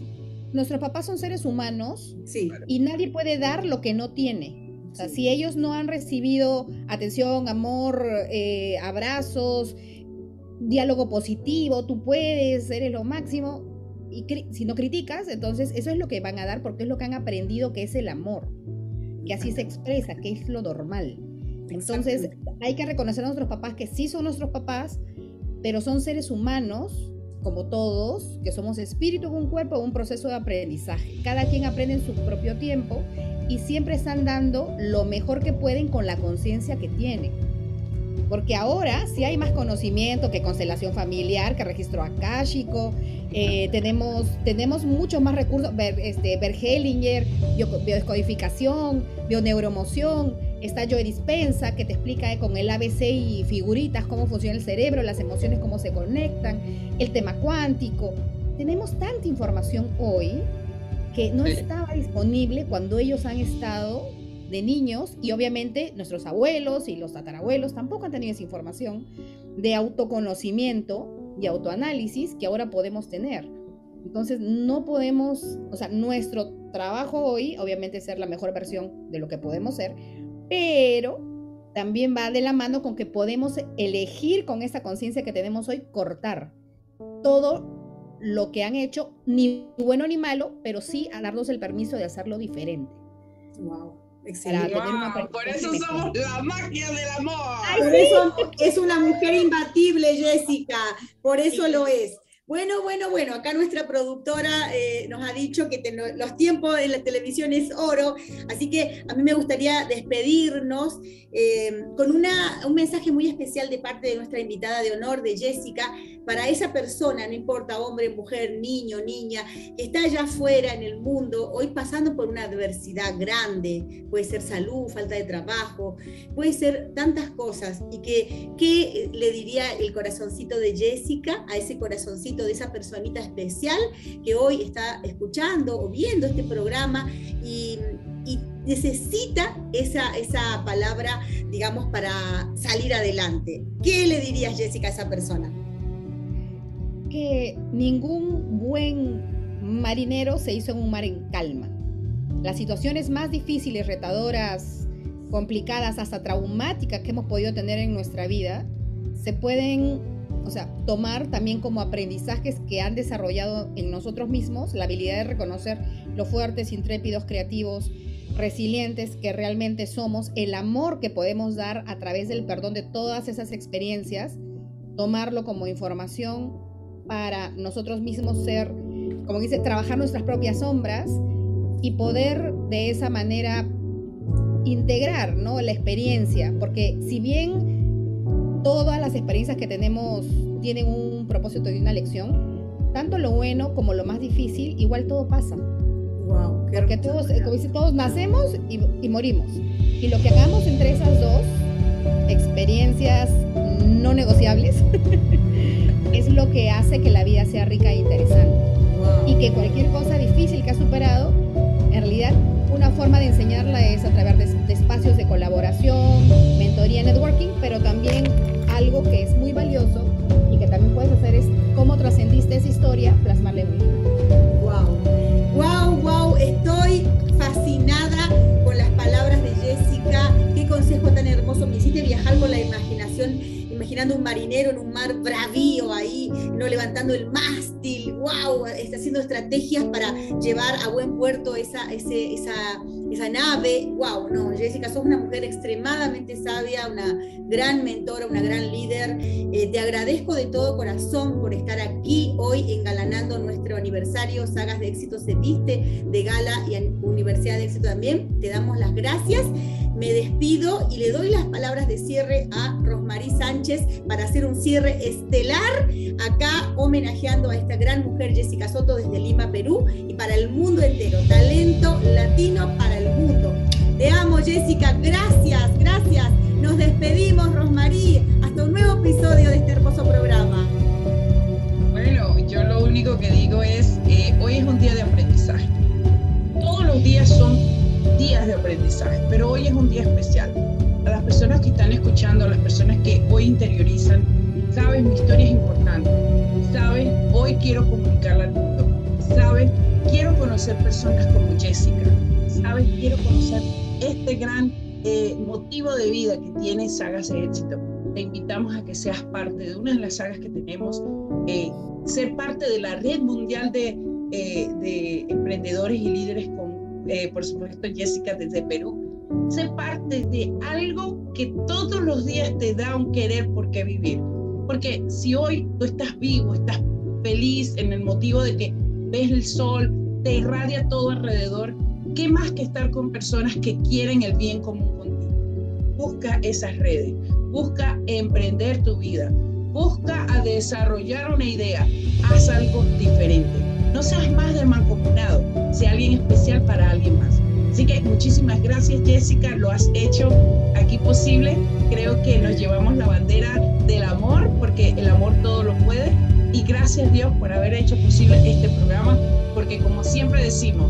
Nuestros papás son seres humanos sí. y nadie puede dar lo que no tiene. O sea, si ellos no han recibido atención, amor, eh, abrazos, diálogo positivo, tú puedes, eres lo máximo, y si no criticas, entonces eso es lo que van a dar porque es lo que han aprendido que es el amor que así se expresa, que es lo normal. Entonces hay que reconocer a nuestros papás que sí son nuestros papás, pero son seres humanos, como todos, que somos espíritu con un cuerpo, un proceso de aprendizaje. Cada quien aprende en su propio tiempo y siempre están dando lo mejor que pueden con la conciencia que tienen. Porque ahora sí hay más conocimiento que constelación familiar, que registro akáshico, eh, tenemos, tenemos muchos más recursos, ver, este, Hellinger, biodescodificación, bioneuromoción, está Joe Dispensa que te explica con el ABC y figuritas cómo funciona el cerebro, las emociones cómo se conectan, el tema cuántico. Tenemos tanta información hoy que no estaba disponible cuando ellos han estado de niños y obviamente nuestros abuelos y los tatarabuelos tampoco han tenido esa información de autoconocimiento y autoanálisis que ahora podemos tener. Entonces, no podemos, o sea, nuestro trabajo hoy, obviamente, es ser la mejor versión de lo que podemos ser, pero también va de la mano con que podemos elegir con esa conciencia que tenemos hoy cortar todo lo que han hecho, ni bueno ni malo, pero sí a darnos el permiso de hacerlo diferente. Wow. Excelente. por eso somos la magia del amor. por eso es una mujer imbatible, Jessica. Por eso lo es. Bueno, bueno, bueno, acá nuestra productora eh, nos ha dicho que los tiempos en la televisión es oro, así que a mí me gustaría despedirnos eh, con una, un mensaje muy especial de parte de nuestra invitada de honor, de Jessica, para esa persona, no importa hombre, mujer, niño, niña, que está allá afuera en el mundo, hoy pasando por una adversidad grande, puede ser salud, falta de trabajo, puede ser tantas cosas, y que, ¿qué le diría el corazoncito de Jessica a ese corazoncito? De esa personita especial que hoy está escuchando o viendo este programa y, necesita esa, esa palabra, digamos, para salir adelante. ¿Qué le dirías, Jessica, a esa persona? Que ningún buen marinero se hizo en un mar en calma. Las situaciones más difíciles, retadoras, complicadas, hasta traumáticas que hemos podido tener en nuestra vida, se pueden o sea, tomar también como aprendizajes que han desarrollado en nosotros mismos la habilidad de reconocer los fuertes, intrépidos, creativos, resilientes que realmente somos, el amor que podemos dar a través del perdón de todas esas experiencias, tomarlo como información para nosotros mismos ser, como dice, trabajar nuestras propias sombras y poder de esa manera integrar ¿no? la experiencia, porque si bien todas las experiencias que tenemos tienen un propósito y una lección. Tanto lo bueno como lo más difícil, igual todo pasa. Wow, Porque todos, como dice, todos nacemos y, morimos. Y lo que hagamos entre esas dos experiencias no negociables es lo que hace que la vida sea rica e interesante. Y que cualquier cosa difícil que has superado En realidad, una forma de enseñarla es a través de, espacios de colaboración, networking, pero también algo que es muy valioso y que también puedes hacer es cómo trascendiste esa historia, plasmarla en un. Wow, wow, wow, estoy fascinada con las palabras de Jessica. Qué consejo tan hermoso. Me hiciste viajar con la imaginación, imaginando un marinero en un mar bravío ahí, no levantando el mástil. Wow, está haciendo estrategias para llevar a buen puerto esa, ese, esa esa nave, wow, no, Jessica, sos una mujer extremadamente sabia, una gran mentora, una gran líder. Eh, te agradezco de todo corazón por estar aquí hoy engalanando nuestro aniversario, Sagas de Éxito se viste de gala y Universidad de Éxito también. Te damos las gracias. Me despido y le doy las palabras de cierre a Rosmarie Sánchez para hacer un cierre estelar acá homenajeando a esta gran mujer Jessica Soto desde Lima, Perú y para el mundo entero. Talento latino para el mundo. Te amo, Jessica. Gracias, gracias. Nos despedimos, Rosmarie. Hasta un nuevo episodio de este hermoso programa. Bueno, yo lo único que digo es, eh, hoy es un día de aprendizaje. Todos los días son días de aprendizaje, pero hoy es un día especial. A las personas que están escuchando, a las personas que hoy interiorizan, sabes, mi historia es importante. Sabes, hoy quiero comunicarla al mundo. Sabes, quiero conocer personas como Jessica sabes, quiero conocer este gran eh, motivo de vida que tiene Sagas de Éxito. Te invitamos a que seas parte de una de las sagas que tenemos, eh, ser parte de la red mundial de, eh, de emprendedores y líderes con, por supuesto, Jessica desde Perú. Ser parte de algo que todos los días te da un querer por qué vivir. Porque si hoy tú estás vivo, estás feliz en el motivo de que ves el sol, te irradia todo alrededor, ¿Qué más que estar con personas que quieren el bien común contigo? Busca esas redes, busca emprender tu vida, busca a desarrollar una idea, haz algo diferente. No seas más de mancomunado, sea alguien especial para alguien más. Así que muchísimas gracias Jessica, lo has hecho aquí posible. Creo que nos llevamos la bandera del amor, porque el amor todo lo puede. Y gracias Dios por haber hecho posible este programa, porque como siempre decimos,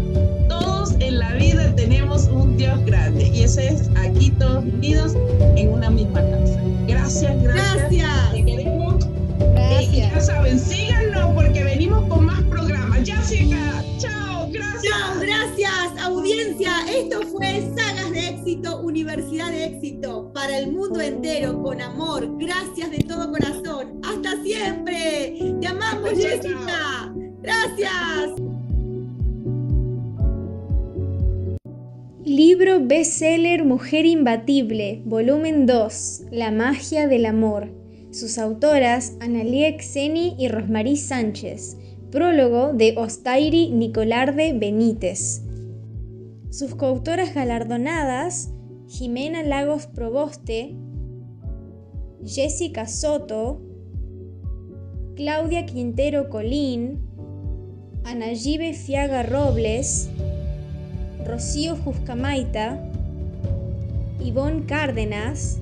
en la vida tenemos un Dios grande y ese es aquí todos unidos en una misma casa. Gracias, gracias. Gracias. Te queremos. Gracias. Y ya saben, síganos porque venimos con más programas. Jessica, chao, gracias. Chao, gracias, audiencia. Esto fue Sagas de Éxito, Universidad de Éxito, para el mundo entero, con amor. Gracias de todo corazón. Hasta siempre. Te amamos, Jessica. Gracias. Libro bestseller Mujer Imbatible, volumen 2, La magia del amor. Sus autoras Analia Xeni y Rosmarie Sánchez. Prólogo de Ostairi Nicolarde Benítez. Sus coautoras galardonadas Jimena Lagos Proboste, Jessica Soto, Claudia Quintero Colín, Anayibe Fiaga Robles, Rocío Juscamaita, Ivonne Cárdenas,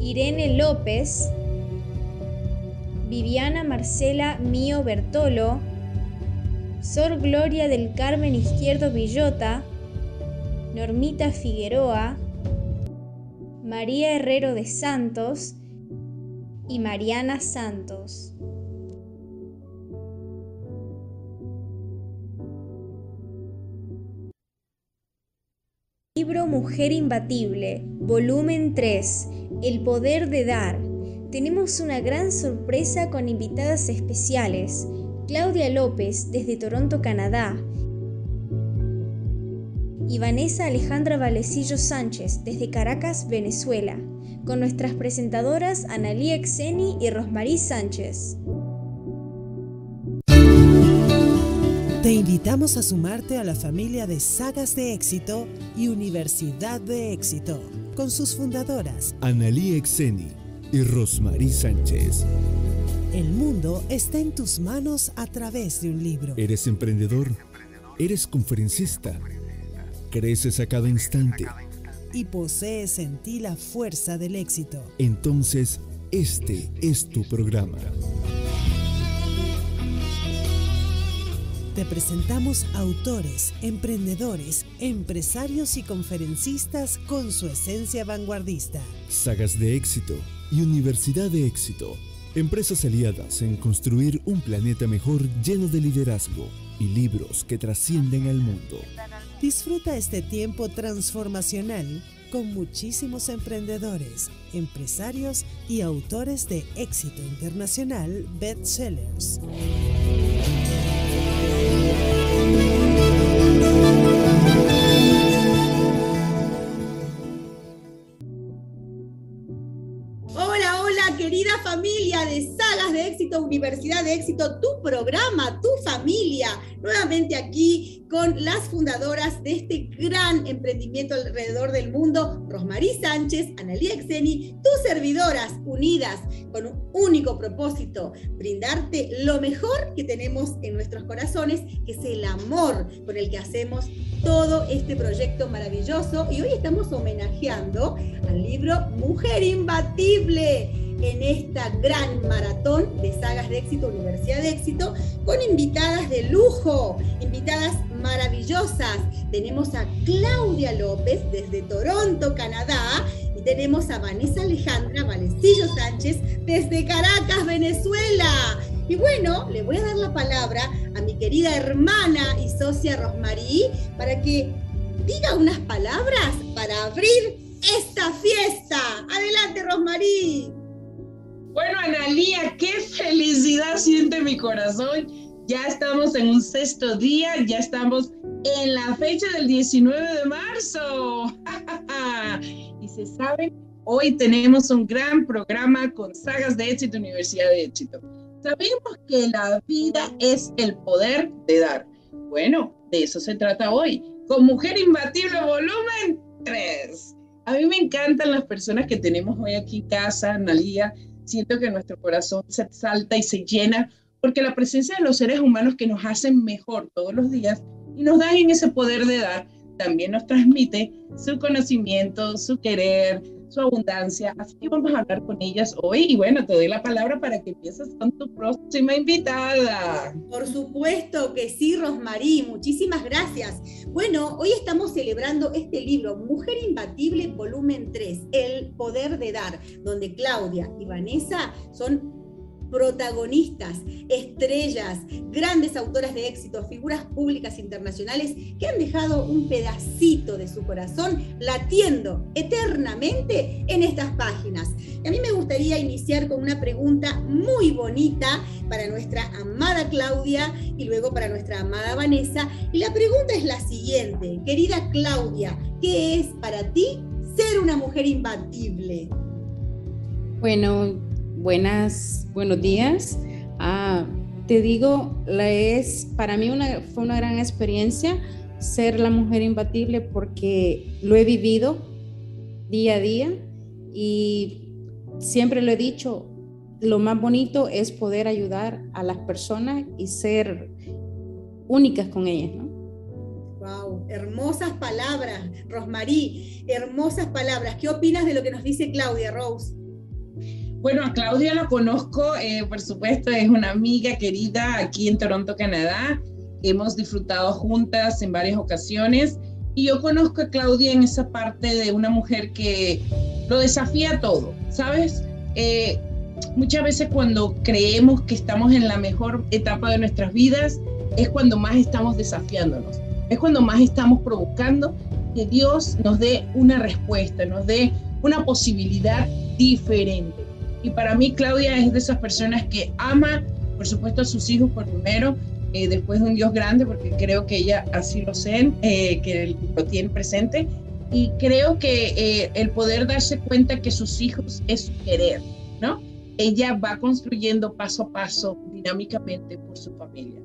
Irene López, Viviana Marcela Mío Bertolo, Sor Gloria del Carmen Izquierdo Villota, Normita Figueroa, María Herrero de Santos y Mariana Santos. Mujer Imbatible, volumen 3, El poder de dar. Tenemos una gran sorpresa con invitadas especiales. Claudia López, desde Toronto, Canadá. Y Vanessa Alejandra Valecillo Sánchez, desde Caracas, Venezuela. Con nuestras presentadoras Analía Xeni y Rosmarie Sánchez. Te invitamos a sumarte a la familia de Sagas de Éxito y Universidad de Éxito, con sus fundadoras, Analí Exeni y Rosmarie Sánchez. El mundo está en tus manos a través de un libro. ¿Eres emprendedor? ¿Eres conferencista? ¿Creces a cada instante? Y posees en ti la fuerza del éxito. Entonces, este es tu programa. Te presentamos autores, emprendedores, empresarios y conferencistas con su esencia vanguardista. Sagas de éxito y Universidad de éxito. Empresas aliadas en construir un planeta mejor lleno de liderazgo y libros que trascienden al mundo. Disfruta este tiempo transformacional con muchísimos emprendedores, empresarios y autores de éxito internacional bestsellers. Hola, hola, querida familia de Sagas de Éxito, Universidad de Éxito, tu programa, tu familia. Nuevamente aquí con las fundadoras de este gran emprendimiento alrededor del mundo, Rosmarí Sánchez, Analía Exeni, tus servidoras unidas con un único propósito, brindarte lo mejor que tenemos en nuestros corazones, que es el amor con el que hacemos todo este proyecto maravilloso. Y hoy estamos homenajeando al libro Mujer Imbatible en esta gran maratón de sagas de éxito, Universidad de Éxito, con invitadas de lujo, invitadas maravillosas. Tenemos a Claudia López desde Toronto, Canadá, y tenemos a Vanessa Alejandra Valecillo Sánchez desde Caracas, Venezuela. Y bueno, le voy a dar la palabra a mi querida hermana y socia Rosmarí para que diga unas palabras para abrir esta fiesta. Adelante, Rosmarí. Bueno, Analía, qué felicidad siente mi corazón. Ya estamos en un sexto día, ya estamos en la fecha del 19 de marzo. y se sabe, hoy tenemos un gran programa con sagas de éxito, Universidad de Éxito. Sabemos que la vida es el poder de dar. Bueno, de eso se trata hoy. Con Mujer Imbatible Volumen 3. A mí me encantan las personas que tenemos hoy aquí en casa, Analía siento que nuestro corazón se salta y se llena porque la presencia de los seres humanos que nos hacen mejor todos los días y nos dan en ese poder de dar, también nos transmite su conocimiento, su querer, su abundancia. Así que vamos a hablar con ellas hoy y bueno, te doy la palabra para que empieces con tu próxima invitada. Por supuesto que sí, Rosmarí, muchísimas gracias. Bueno, hoy estamos celebrando este libro, Mujer Imbatible, volumen 3, El Poder de Dar, donde Claudia y Vanessa son protagonistas, estrellas, grandes autoras de éxito, figuras públicas internacionales que han dejado un pedacito de su corazón latiendo eternamente en estas páginas. Y a mí me gustaría iniciar con una pregunta muy bonita para nuestra amada Claudia y luego para nuestra amada Vanessa. Y la pregunta es la siguiente, querida Claudia, ¿qué es para ti ser una mujer imbatible? Bueno, buenas, buenos días. Ah, te digo, la es, para mí una, fue una gran experiencia ser la mujer imbatible porque lo he vivido día a día y siempre lo he dicho, lo más bonito es poder ayudar a las personas y ser únicas con ellas, ¿no? Wow, hermosas palabras, Rosmarí, hermosas palabras. ¿Qué opinas de lo que nos dice Claudia Rose? Bueno, a Claudia la conozco, eh, por supuesto, es una amiga querida aquí en Toronto, Canadá. Hemos disfrutado juntas en varias ocasiones y yo conozco a Claudia en esa parte de una mujer que lo desafía todo, ¿sabes? Eh, muchas veces cuando creemos que estamos en la mejor etapa de nuestras vidas es cuando más estamos desafiándonos, es cuando más estamos provocando que Dios nos dé una respuesta, nos dé una posibilidad diferente. Y para mí Claudia es de esas personas que ama, por supuesto, a sus hijos por primero, eh, después de un Dios grande, porque creo que ella así lo sé, eh, que lo tiene presente. Y creo que eh, el poder darse cuenta que sus hijos es su querer, ¿no? Ella va construyendo paso a paso, dinámicamente, por su familia.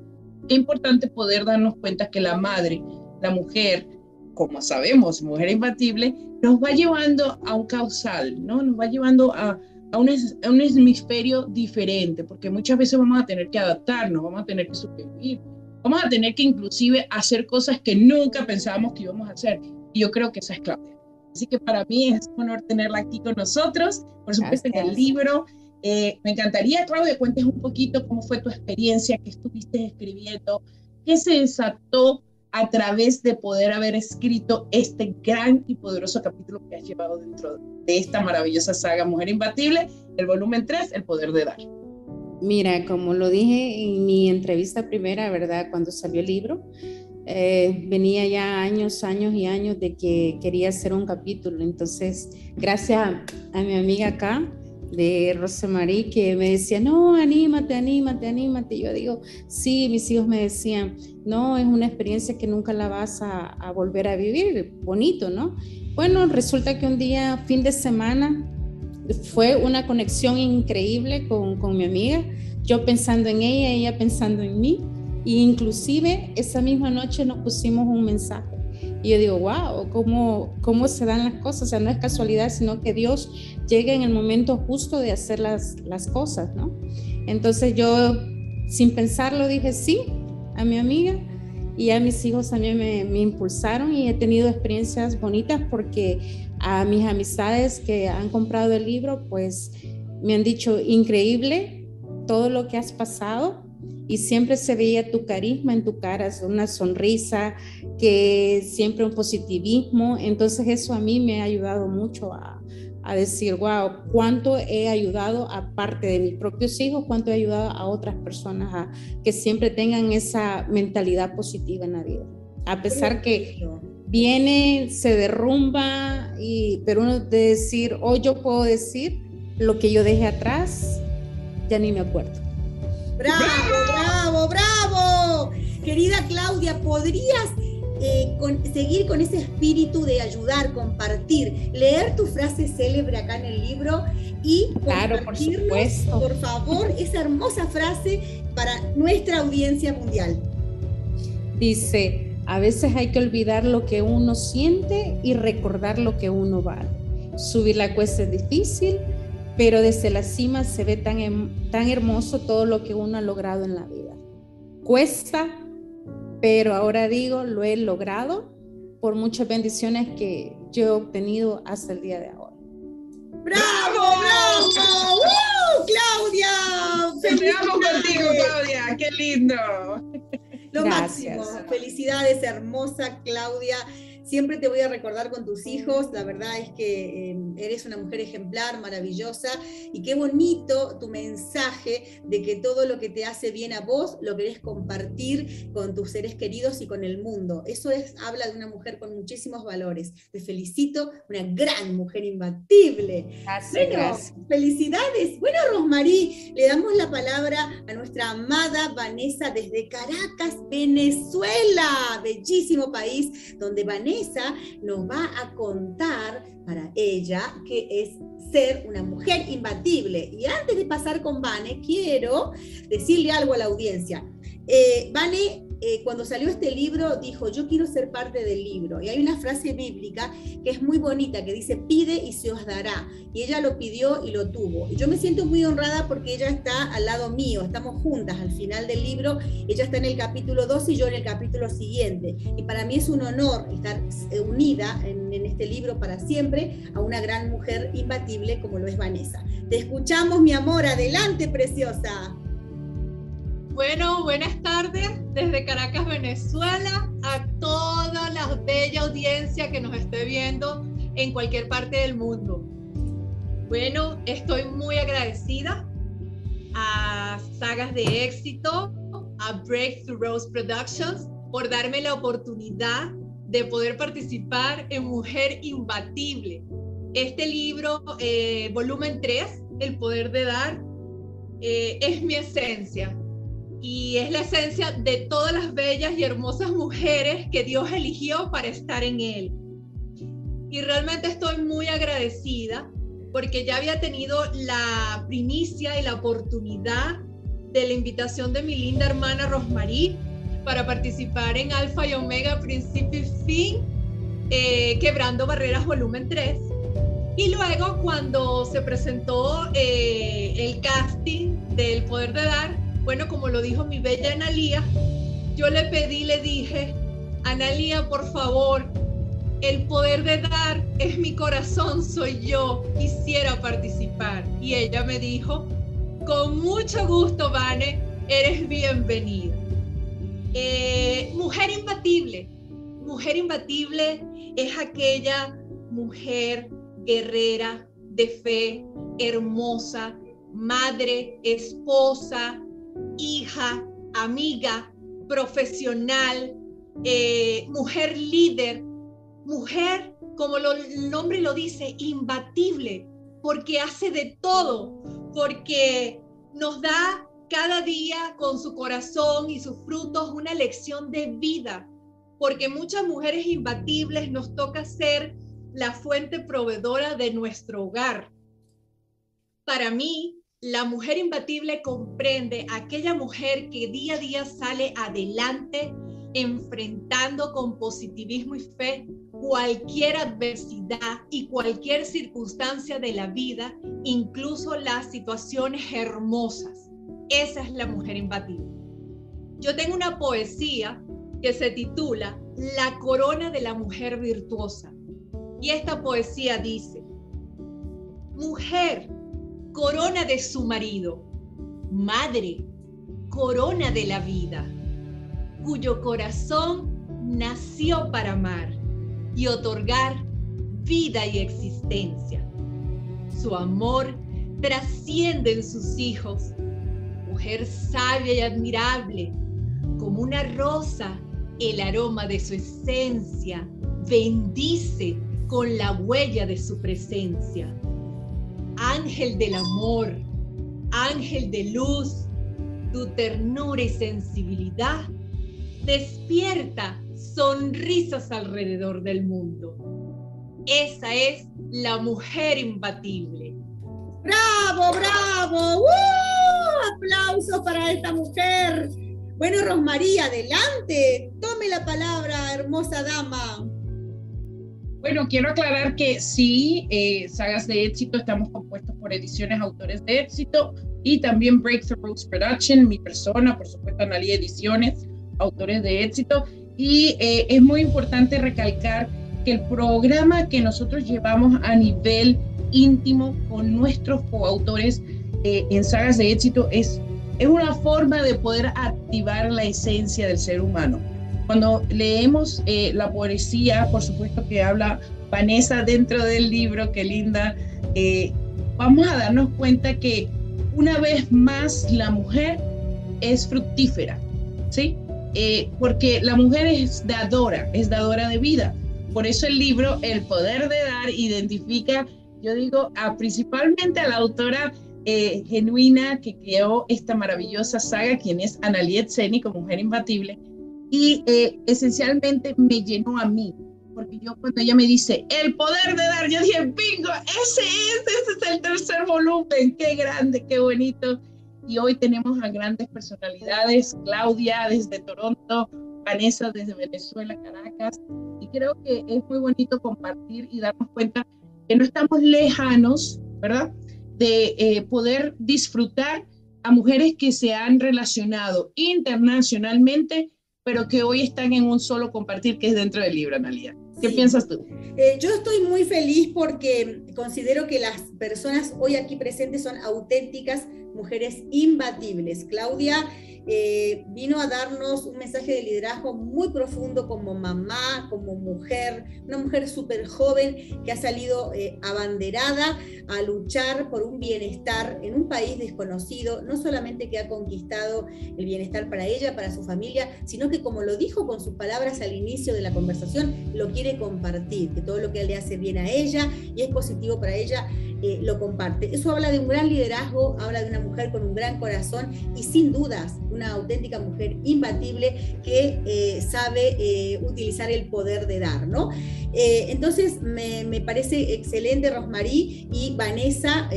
Qué importante poder darnos cuenta que la madre, la mujer, como sabemos, mujer imbatible, nos va llevando a un causal, ¿no? Nos va llevando a, a un, a un, hemisferio diferente, porque muchas veces vamos a tener que adaptarnos, vamos a tener que sobrevivir, vamos a tener que inclusive hacer cosas que nunca pensábamos que íbamos a hacer. Y yo creo que esa es clave. Así que para mí es un honor tenerla aquí con nosotros, por supuesto Gracias. en el libro. Eh, me encantaría, Claudia, cuentes un poquito cómo fue tu experiencia, qué estuviste escribiendo, ¿Qué se desató a través de poder haber escrito este gran y poderoso capítulo que has llevado dentro de esta maravillosa saga Mujer Imbatible, el volumen 3, El Poder de Dar? Mira, como lo dije en mi entrevista primera, ¿verdad? Cuando salió el libro, eh, venía ya años, años y años de que quería hacer un capítulo. Entonces, gracias a, mi amiga acá, de Rosemarie, que me decía, no, anímate, anímate, anímate. Yo digo, sí, mis hijos me decían, no, es una experiencia que nunca la vas a, volver a vivir, bonito, ¿no? Bueno, resulta que un día, fin de semana, fue una conexión increíble con, con mi amiga, yo pensando en ella, ella pensando en mí, e inclusive esa misma noche nos pusimos un mensaje. Y yo digo, wow, ¿cómo, cómo se dan las cosas. O sea, no es casualidad, sino que Dios llega en el momento justo de hacer las, las cosas, ¿no? Entonces yo, sin pensarlo, dije sí a mi amiga y a mis hijos también me, me impulsaron y he tenido experiencias bonitas porque a mis amistades que han comprado el libro, pues me han dicho, increíble todo lo que has pasado y siempre se veía tu carisma en tu cara, una sonrisa, que siempre un positivismo. Entonces eso a mí me ha ayudado mucho a, a decir, wow, cuánto he ayudado, aparte de mis propios hijos, cuánto he ayudado a otras personas a que siempre tengan esa mentalidad positiva en la vida. A pesar que viene, se derrumba, y, pero uno de decir, hoy yo puedo decir lo que yo dejé atrás, ya ni me acuerdo. Bravo, bravo, bravo. Querida Claudia, ¿podrías eh, seguir con ese espíritu de ayudar, compartir, leer tu frase célebre acá en el libro y claro, por, supuesto. por favor, esa hermosa frase para nuestra audiencia mundial. Dice, a veces hay que olvidar lo que uno siente y recordar lo que uno vale. Subir la cuesta es difícil, pero desde la cima se ve tan, em, tan hermoso todo lo que uno ha logrado en la vida. Cuesta, pero ahora digo, lo he logrado por muchas bendiciones que yo he obtenido hasta el día de ahora. ¡Bravo, bravo! ¡Uh, Claudia! ¡Felicidades contigo, Claudia! ¡Qué lindo! Lo máximo. Felicidades, hermosa Claudia. Siempre te voy a recordar con tus hijos, la verdad es que em, eres una mujer ejemplar, maravillosa, y qué bonito tu mensaje de que todo lo que te hace bien a vos lo querés compartir con tus seres queridos y con el mundo. Eso es, habla de una mujer con muchísimos valores. Te felicito, una gran mujer imbatible. Gracias, Felicidades. Bueno, Rosmarí, le damos la palabra a nuestra amada Vanessa desde Caracas, Venezuela, bellísimo país, donde Vanessa nos va a contar para ella que es ser una mujer imbatible. Y antes de pasar con Vane, quiero decirle algo a la audiencia. Eh, Vane eh, cuando salió este libro, dijo, yo quiero ser parte del libro. Y hay una frase bíblica que es muy bonita, que dice, pide y se os dará. Y ella lo pidió y lo tuvo. Y yo me siento muy honrada porque ella está al lado mío, estamos juntas al final del libro. Ella está en el capítulo 2 y yo en el capítulo siguiente. Y para mí es un honor estar eh, unida en, en este libro para siempre a una gran mujer imbatible como lo es Vanessa. Te escuchamos, mi amor. Adelante, preciosa. Bueno, buenas tardes desde Caracas, Venezuela, a toda la bella audiencia que nos esté viendo en cualquier parte del mundo. Bueno, estoy muy agradecida a Sagas de Éxito, a Breakthrough Rose Productions, por darme la oportunidad de poder participar en Mujer Imbatible. Este libro, eh, volumen 3, El Poder de Dar, eh, es mi esencia y es la esencia de todas las bellas y hermosas mujeres que Dios eligió para estar en Él. Y realmente estoy muy agradecida porque ya había tenido la primicia y la oportunidad de la invitación de mi linda hermana Rosmarie para participar en Alfa y Omega Principio y Fin, eh, Quebrando Barreras Volumen 3. Y luego cuando se presentó eh, el casting del Poder de Dar, bueno, como lo dijo mi bella Analía, yo le pedí, le dije, Analía, por favor, el poder de dar es mi corazón, soy yo, quisiera participar. Y ella me dijo, con mucho gusto, Vane, eres bienvenida. Eh, mujer imbatible. Mujer imbatible es aquella mujer guerrera de fe, hermosa, madre, esposa, hija, amiga, profesional, eh, mujer líder, mujer, como el nombre lo dice, imbatible, porque hace de todo, porque nos da cada día con su corazón y sus frutos una lección de vida, porque muchas mujeres imbatibles nos toca ser la fuente proveedora de nuestro hogar. Para mí, la mujer imbatible comprende aquella mujer que día a día sale adelante enfrentando con positivismo y fe cualquier adversidad y cualquier circunstancia de la vida, incluso las situaciones hermosas. Esa es la mujer imbatible. Yo tengo una poesía que se titula La corona de la mujer virtuosa. Y esta poesía dice, mujer, corona de su marido, madre, corona de la vida cuyo corazón nació para amar y otorgar vida y existencia. Su amor trasciende en sus hijos, mujer sabia y admirable, como una rosa, el aroma de su esencia bendice con la huella de su presencia. Ángel del amor, ángel de luz, tu ternura y sensibilidad despierta sonrisas alrededor del mundo. Esa es la mujer imbatible. ¡Bravo, bravo! ¡Uh! Aplausos para esta mujer. Bueno, Rosmaría, adelante. Tome la palabra, hermosa dama. Bueno, quiero aclarar que sí, eh, Sagas de Éxito estamos compuestos por ediciones Autores de Éxito y también Breakthrough Production, mi persona, por supuesto, Analia Ediciones autores de éxito. Y eh, es muy importante recalcar que el programa que nosotros llevamos a nivel íntimo con nuestros coautores eh, en sagas de éxito es, es una forma de poder activar la esencia del ser humano. Cuando leemos eh, la poesía, por supuesto que habla Vanessa dentro del libro, qué linda, vamos a darnos cuenta que una vez más la mujer es fructífera, ¿sí? Eh, porque la mujer es dadora, es dadora de vida. Por eso el libro El Poder de Dar identifica, yo digo, a, principalmente a la autora eh, genuina que creó esta maravillosa saga, quien es Analiet Seni, como mujer imbatible, y eh, esencialmente me llenó a mí, porque yo cuando ella me dice, el poder de dar, yo dije, bingo, ese es, ese es el tercer volumen, qué grande, qué bonito y hoy tenemos a grandes personalidades, Claudia desde Toronto, Vanessa desde Venezuela, Caracas, y creo que es muy bonito compartir y darnos cuenta que no estamos lejanos, ¿verdad? De eh, poder disfrutar a mujeres que se han relacionado internacionalmente, pero que hoy están en un solo compartir que es dentro del libro, Analia. ¿Qué piensas tú? Eh, yo estoy muy feliz porque considero que las personas hoy aquí presentes son auténticas, mujeres imbatibles. Claudia eh, vino a darnos un mensaje de liderazgo muy profundo como mamá, como mujer, una mujer súper joven que ha salido eh, abanderada a luchar por un bienestar en un país desconocido, no solamente que ha conquistado el bienestar para ella, para su familia, sino que como lo dijo con sus palabras al inicio de la conversación, lo quiere compartir, que todo lo que le hace bien a ella y es positivo para ella, eh, lo comparte. Eso habla de un gran liderazgo, habla de una mujer con un gran corazón y sin dudas una auténtica mujer imbatible que eh, sabe eh, utilizar el poder de dar, ¿no? entonces me, me, parece excelente Rosmarie y Vanessa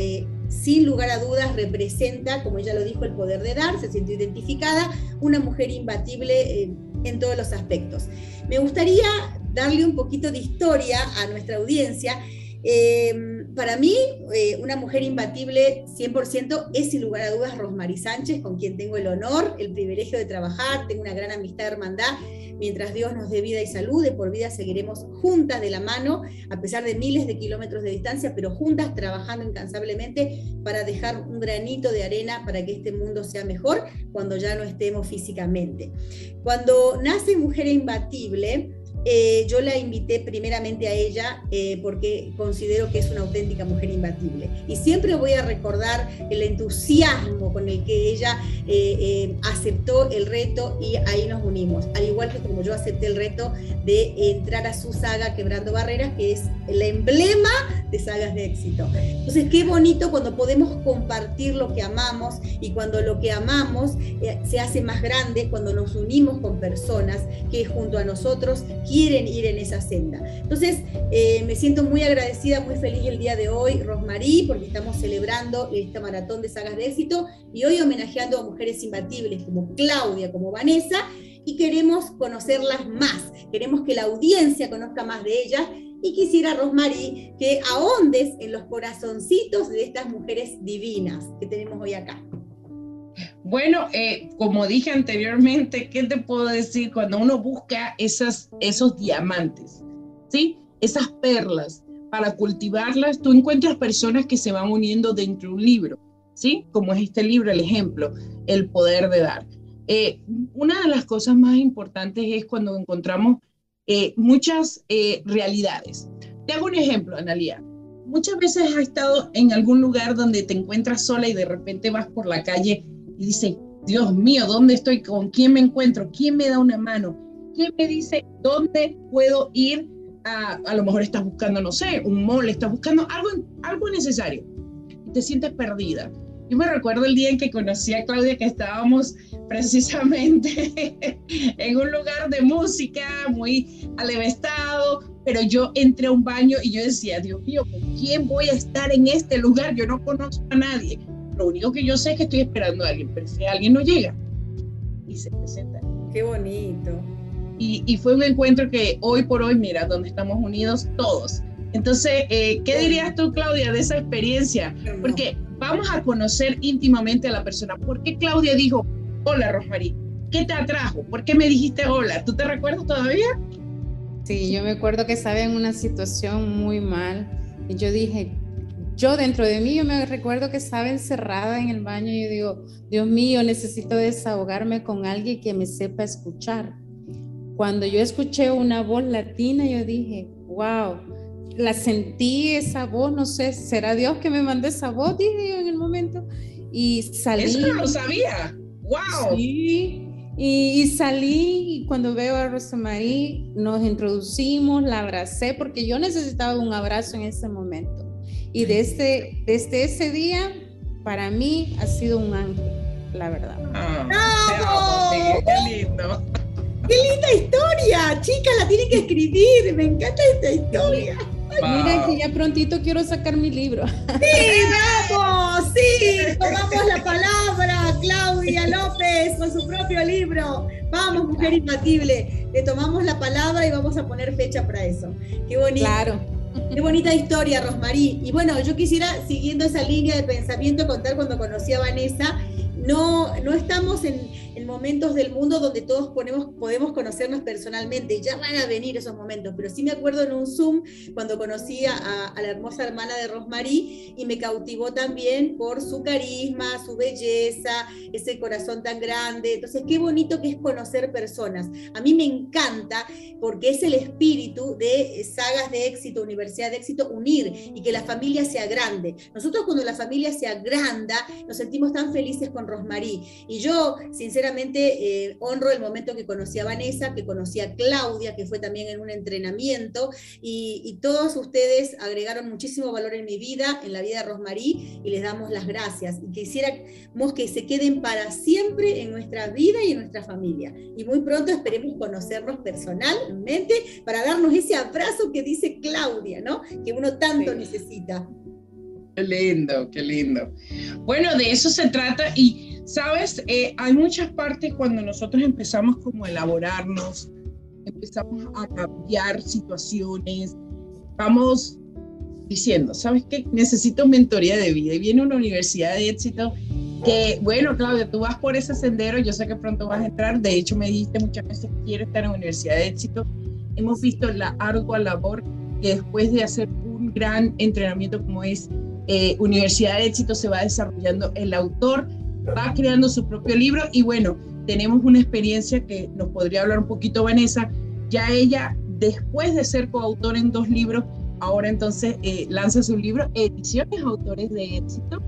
sin lugar a dudas representa, como ella lo dijo, el poder de dar, se siente identificada, una mujer imbatible en todos los aspectos. Me gustaría darle un poquito de historia a nuestra audiencia eh, para mí, eh, una mujer imbatible 100% es sin lugar a dudas Rosmarie Sánchez, con quien tengo el honor, el privilegio de trabajar, tengo una gran amistad, hermandad, mientras Dios nos dé vida y salud, de por vida seguiremos juntas de la mano, a pesar de miles de kilómetros de distancia, pero juntas trabajando incansablemente para dejar un granito de arena para que este mundo sea mejor cuando ya no estemos físicamente. Cuando nace Mujer Imbatible, eh, yo la invité primeramente a ella eh, porque considero que es una auténtica mujer imbatible. Y siempre voy a recordar el entusiasmo con el que ella eh, aceptó el reto y ahí nos unimos. Al igual que como yo acepté el reto de entrar a su saga Quebrando Barreras, que es el emblema de sagas de éxito. Entonces, qué bonito cuando podemos compartir lo que amamos y cuando lo que amamos se hace más grande, cuando nos unimos con personas que junto a nosotros quieren ir en esa senda. Entonces, eh, me siento muy agradecida, muy feliz el día de hoy, Rosmarí, porque estamos celebrando esta maratón de sagas de éxito y hoy homenajeando a mujeres imbatibles como Claudia, como Vanessa, y queremos conocerlas más, queremos que la audiencia conozca más de ellas y quisiera, Rosmarí, que ahondes en los corazoncitos de estas mujeres divinas que tenemos hoy acá. Bueno, eh, como dije anteriormente, ¿qué te puedo decir? Cuando uno busca esas, esos diamantes, ¿sí? Esas perlas, para cultivarlas, tú encuentras personas que se van uniendo dentro de un libro, ¿sí? Como es este libro, el ejemplo, El poder de dar. Eh, una de las cosas más importantes es cuando encontramos eh, muchas realidades. Te hago un ejemplo, Analia. Muchas veces has estado en algún lugar donde te encuentras sola y de repente vas por la calle y dice, Dios mío, ¿dónde estoy? ¿Con quién me encuentro? ¿Quién me da una mano? ¿Quién me dice dónde puedo ir? A, lo mejor estás buscando, no sé, un mall, estás buscando algo, algo necesario y te sientes perdida. Yo me recuerdo el día en que conocí a Claudia, que estábamos precisamente en un lugar de música muy alevestado, pero yo entré a un baño y yo decía, Dios mío, ¿con quién voy a estar en este lugar? Yo no conozco a nadie. Lo único que yo sé es que estoy esperando a alguien, pero si alguien no llega y se presenta. Qué bonito. Y, y fue un encuentro que hoy por hoy, mira, donde estamos unidos todos. Entonces, eh, ¿qué dirías tú, Claudia, de esa experiencia? Porque vamos a conocer íntimamente a la persona. ¿Por qué Claudia dijo, hola, Rosmarie? ¿Qué te atrajo? ¿Por qué me dijiste hola? ¿Tú te recuerdas todavía? Sí, yo me acuerdo que estaba en una situación muy mal y yo dije, yo dentro de mí, yo me recuerdo que estaba encerrada en el baño y yo digo, Dios mío, necesito desahogarme con alguien que me sepa escuchar. Cuando yo escuché una voz latina, yo dije, wow, la sentí esa voz, no sé, ¿será Dios que me mandó esa voz? Dije yo en el momento. Y salí. Eso no lo sabía. ¡Wow! Sí. Y, y, salí y cuando veo a Rosamarie nos introducimos, la abracé porque yo necesitaba un abrazo en ese momento. Y desde, desde ese día, para mí ha sido un ángel, la verdad. Ah, ¡Qué lindo! ¡Qué linda historia! Chicas, la tienen que escribir. Me encanta esta historia. Mira que ya prontito quiero sacar mi libro. Sí, vamos, sí, tomamos la palabra, Claudia López, con su propio libro. Vamos, mujer imbatible. Le tomamos la palabra y vamos a poner fecha para eso. Qué bonito. Claro. Qué bonita historia, Rosmarí. Y bueno, yo quisiera, siguiendo esa línea de pensamiento, contar cuando conocí a Vanessa. No, no estamos en, en momentos del mundo donde todos ponemos, podemos conocernos personalmente, ya van a venir esos momentos, pero sí me acuerdo en un Zoom cuando conocí a, a la hermosa hermana de Rosmarie y me cautivó también por su carisma, su belleza, ese corazón tan grande. Entonces, qué bonito que es conocer personas. A mí me encanta porque es el espíritu de sagas de éxito, Universidad de Éxito, unir y que la familia sea grande. Nosotros cuando la familia sea grande, nos sentimos tan felices con Rosmarie. Y yo, sinceramente, eh, honro el momento que conocí a Vanessa, que conocí a Claudia, que fue también en un entrenamiento, y, y, todos ustedes agregaron muchísimo valor en mi vida, en la vida de Rosmarie, y les damos las gracias. Y quisiéramos que se queden para siempre en nuestra vida y en nuestra familia. Y muy pronto esperemos conocernos personalmente para darnos ese abrazo que dice Claudia, ¿no? Que uno tanto sí. necesita. Qué lindo, qué lindo. Bueno, de eso se trata y Sabes, eh, hay muchas partes cuando nosotros empezamos como a elaborarnos, empezamos a cambiar situaciones, vamos diciendo, ¿sabes qué? Necesito mentoría de vida y viene una universidad de éxito que, bueno, Claudia, tú vas por ese sendero, yo sé que pronto vas a entrar, de hecho me dijiste muchas veces que quieres estar en Universidad de Éxito. Hemos visto la ardua labor que después de hacer un gran entrenamiento como es eh, Universidad de Éxito se va desarrollando el autor, va creando su propio libro y bueno, tenemos una experiencia que nos podría hablar un poquito Vanessa, ya ella después de ser coautor en dos libros, ahora entonces eh, lanza su libro Ediciones Autores de Éxito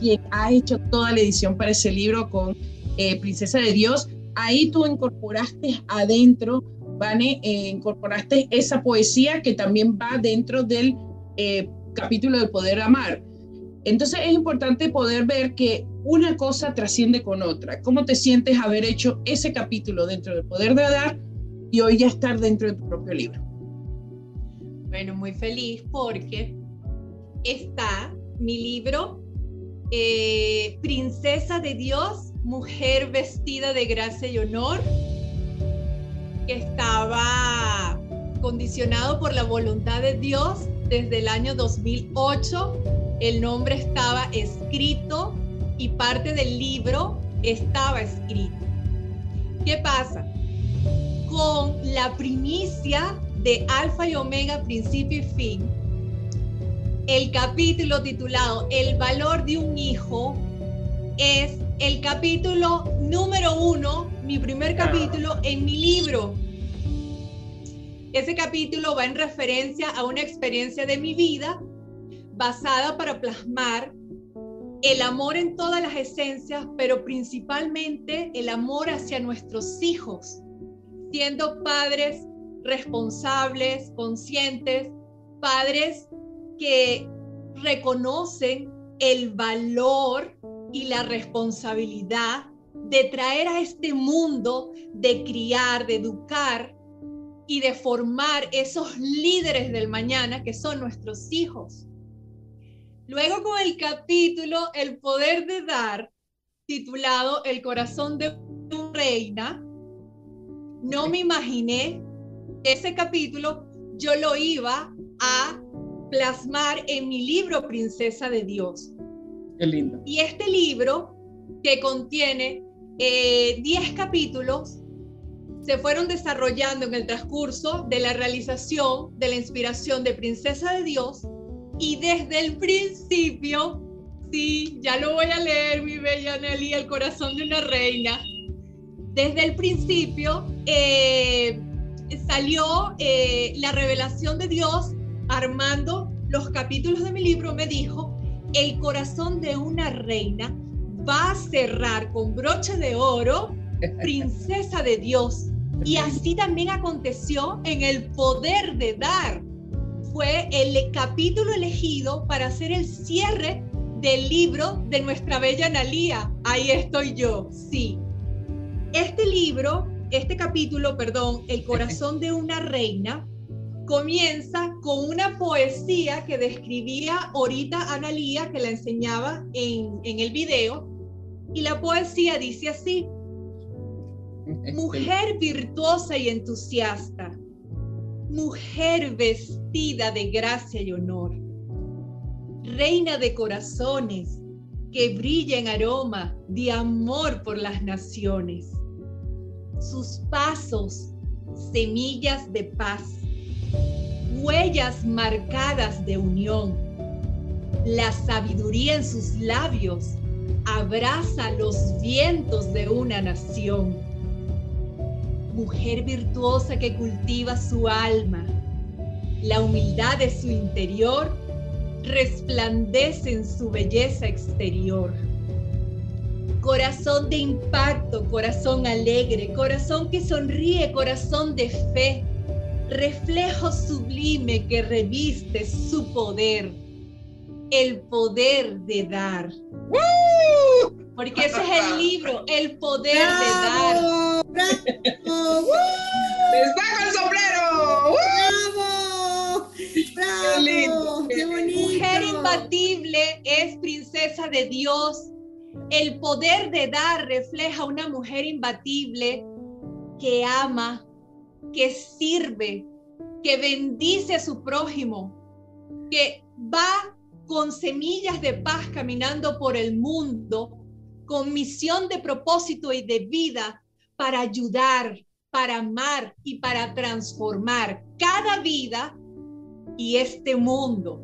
quien ha hecho toda la edición para ese libro con eh, Princesa de Dios. Ahí tú incorporaste adentro, Vane, eh, incorporaste esa poesía que también va dentro del capítulo del poder amar. Entonces es importante poder ver que una cosa trasciende con otra. ¿Cómo te sientes haber hecho ese capítulo dentro del poder de dar y hoy ya estar dentro de tu propio libro? Bueno, muy feliz porque está mi libro eh, princesa de Dios, mujer vestida de gracia y honor, que estaba condicionado por la voluntad de Dios desde el año 2008. El nombre estaba escrito y parte del libro estaba escrito. ¿Qué pasa? Con la primicia de Alfa y Omega, principio y fin, el capítulo titulado El valor de un hijo es el capítulo número uno, mi primer capítulo en mi libro. Ese capítulo va en referencia a una experiencia de mi vida basada para plasmar el amor en todas las esencias, pero principalmente el amor hacia nuestros hijos, siendo padres responsables, conscientes, padres que reconocen el valor y la responsabilidad de traer a este mundo, de criar, de educar y de formar esos líderes del mañana que son nuestros hijos. Luego con el capítulo El poder de dar, titulado El corazón de una reina, no me imaginé ese capítulo, yo lo iba a plasmar en mi libro Princesa de Dios. Qué lindo. Y este libro, que contiene 10 eh, capítulos, se fueron desarrollando en el transcurso de la realización de la inspiración de Princesa de Dios y desde el principio, sí, ya lo voy a leer, mi bella Nelly, El corazón de una reina. Desde el principio eh, salió eh, la revelación de Dios armando los capítulos de mi libro, me dijo, el corazón de una reina va a cerrar con broche de oro, princesa de Dios. Y así también aconteció en el poder de dar. Fue el capítulo elegido para hacer el cierre del libro de nuestra bella Analía. Ahí estoy yo, sí. Este libro, este capítulo, perdón, El corazón de una reina, comienza con una poesía que describía ahorita Analía, que la enseñaba en, en el video, y la poesía dice así, mujer virtuosa y entusiasta, mujer vestida de gracia y honor, reina de corazones que brilla en aroma de amor por las naciones. Sus pasos, semillas de paz huellas marcadas de unión. La sabiduría en sus labios abraza los vientos de una nación. Mujer virtuosa que cultiva su alma, la humildad de su interior resplandece en su belleza exterior. Corazón de impacto, corazón alegre, corazón que sonríe, corazón de fe, reflejo sublime que reviste su poder, el poder de dar. Porque ese es el libro, el poder de dar. ¡Bravo! el sombrero! ¡Bravo! ¡Bravo! ¡Qué! ¡Qué bonito! Mujer imbatible es princesa de Dios. El poder de dar refleja una mujer imbatible que ama, que sirve, que bendice a su prójimo, que va con semillas de paz caminando por el mundo con misión de propósito y de vida para ayudar, para amar y para transformar cada vida y este mundo.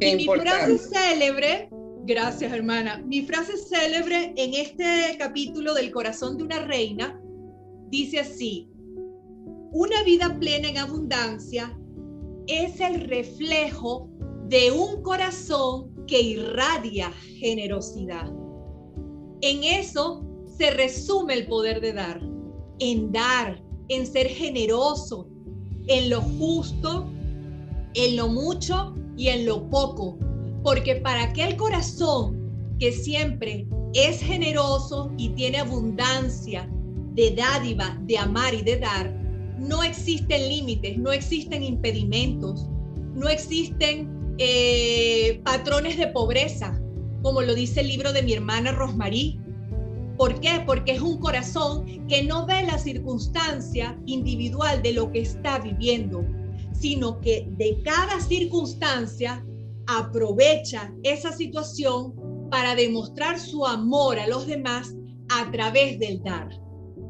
y mi frase célebre, gracias hermana, mi frase célebre en este capítulo del corazón de una reina dice así, una vida plena en abundancia es el reflejo de un corazón que irradia generosidad. En eso se resume el poder de dar, en dar, en ser generoso, en lo justo, en lo mucho y en lo poco. Porque para aquel corazón que siempre es generoso y tiene abundancia de dádiva, de amar y de dar, no existen límites, no existen impedimentos, no existen eh, patrones de pobreza, como lo dice el libro de mi hermana Rosmarí. ¿Por qué? Porque es un corazón que no ve la circunstancia individual de lo que está viviendo, sino que de cada circunstancia aprovecha esa situación para demostrar su amor a los demás a través del dar.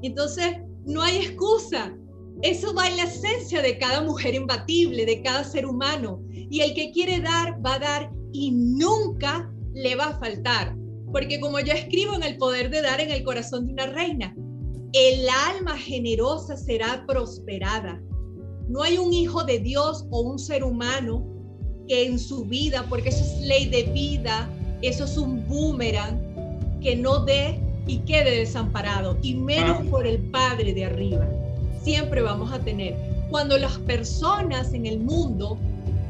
Entonces, no hay excusa. Eso va en la esencia de cada mujer imbatible, de cada ser humano. Y el que quiere dar, va a dar y nunca le va a faltar. Porque como yo escribo en el poder de dar en el corazón de una reina, el alma generosa será prosperada. No hay un hijo de Dios o un ser humano que en su vida, porque eso es ley de vida, eso es un boomerang, que no dé y quede desamparado, y menos por el Padre de arriba. Siempre vamos a tener. Cuando las personas en el mundo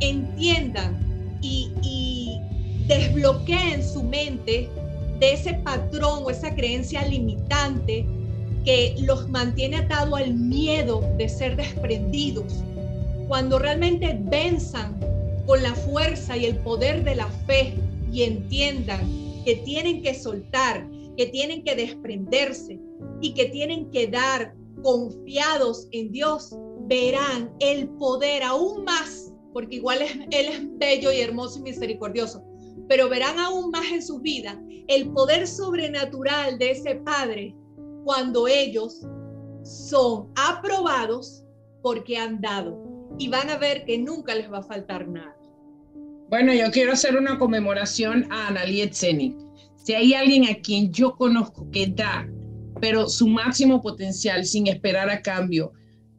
entiendan y, y desbloqueen su mente de ese patrón o esa creencia limitante que los mantiene atado al miedo de ser desprendidos, cuando realmente venzan con la fuerza y el poder de la fe y entiendan que tienen que soltar, que tienen que desprenderse y que tienen que dar confiados en Dios, verán el poder aún más, porque igual Él es bello y hermoso y misericordioso, pero verán aún más en su vida el poder sobrenatural de ese Padre cuando ellos son aprobados porque han dado y van a ver que nunca les va a faltar nada. Bueno, yo quiero hacer una conmemoración a Analie Tzeni. Si hay alguien a quien yo conozco que da, pero su máximo potencial sin esperar a cambio,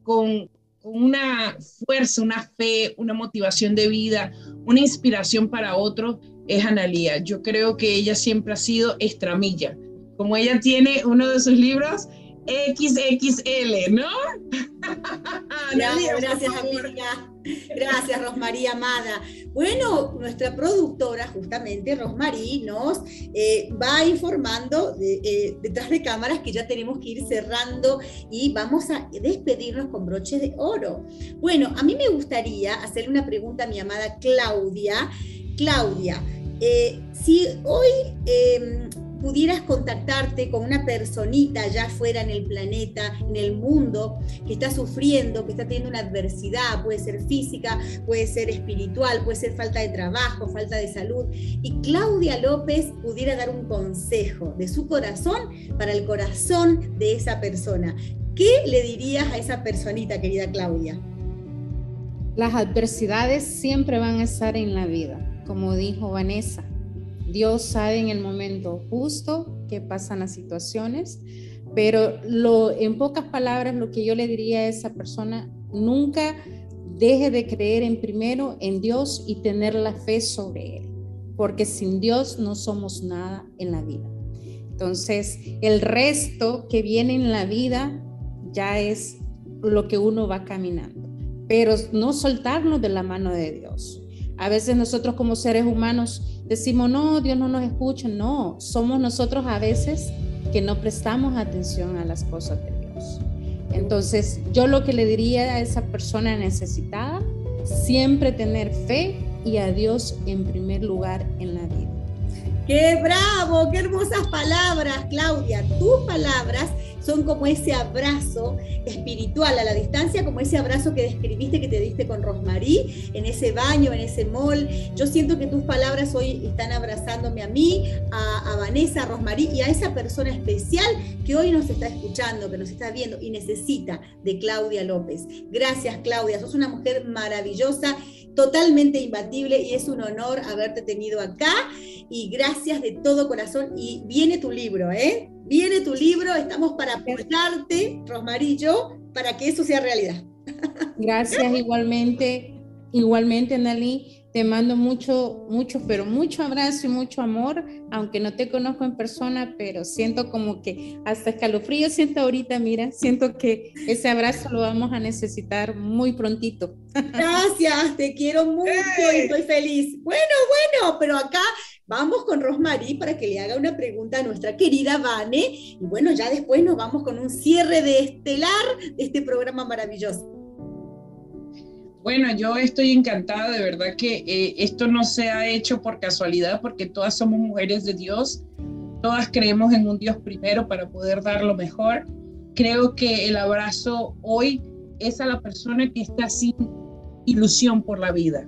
con, con una fuerza, una fe, una motivación de vida, una inspiración para otros, es Analia. Yo creo que ella siempre ha sido extramilla como ella tiene uno de sus libros, XXL, ¿no? Gracias, gracias amiga. Gracias, Rosmaría Amada. Bueno, nuestra productora, justamente, Rosmarí, nos eh, va informando eh, detrás de cámaras que ya tenemos que ir cerrando y vamos a despedirnos con broches de oro. Bueno, a mí me gustaría hacerle una pregunta a mi amada Claudia. Claudia, eh, si hoy em, pudieras contactarte con una personita allá afuera en el planeta, en el mundo, que está sufriendo, que está teniendo una adversidad, puede ser física, puede ser espiritual, puede ser falta de trabajo, falta de salud, y Claudia López pudiera dar un consejo de su corazón para el corazón de esa persona, ¿qué le dirías a esa personita, querida Claudia? Las adversidades siempre van a estar en la vida, como dijo Vanessa Dios sabe en el momento justo que pasan las situaciones, pero lo, en pocas palabras lo que yo le diría a esa persona, nunca deje de creer en primero en Dios y tener la fe sobre Él, porque sin Dios no somos nada en la vida. Entonces, el resto que viene en la vida ya es lo que uno va caminando, pero no soltarnos de la mano de Dios. A veces nosotros como seres humanos decimos, no, Dios no nos escucha. No, somos nosotros a veces que no prestamos atención a las cosas de Dios. Entonces, yo lo que le diría a esa persona necesitada, siempre tener fe y a Dios en primer lugar en la vida. ¡Qué bravo! ¡Qué hermosas palabras, Claudia! Tus palabras son como ese abrazo espiritual a la distancia, como ese abrazo que describiste que te diste con Rosmarí en ese baño, en ese mall. Yo siento que tus palabras hoy están abrazándome a mí, a, a Vanessa, a Rosmarí y a esa persona especial que hoy nos está escuchando, que nos está viendo y necesita de Claudia López. Gracias Claudia, sos una mujer maravillosa totalmente imbatible y es un honor haberte tenido acá y gracias de todo corazón y viene tu libro, ¿eh? Viene tu libro, estamos para apoyarte, Rosmarillo, para que eso sea realidad. Gracias igualmente, igualmente Nali. Te mando mucho, mucho, pero mucho abrazo y mucho amor, aunque no te conozco en persona, pero siento como que hasta escalofrío siento ahorita, mira, siento que ese abrazo lo vamos a necesitar muy prontito. Gracias, te quiero mucho y estoy feliz. Bueno, bueno, pero acá vamos con Rosmarie para que le haga una pregunta a nuestra querida Vane. Y bueno, ya después nos vamos con un cierre de estelar de este programa maravilloso. Bueno, yo estoy encantada, de verdad que eh, esto no se ha hecho por casualidad, porque todas somos mujeres de Dios, todas creemos en un Dios primero para poder dar lo mejor. Creo que el abrazo hoy es a la persona que está sin ilusión por la vida,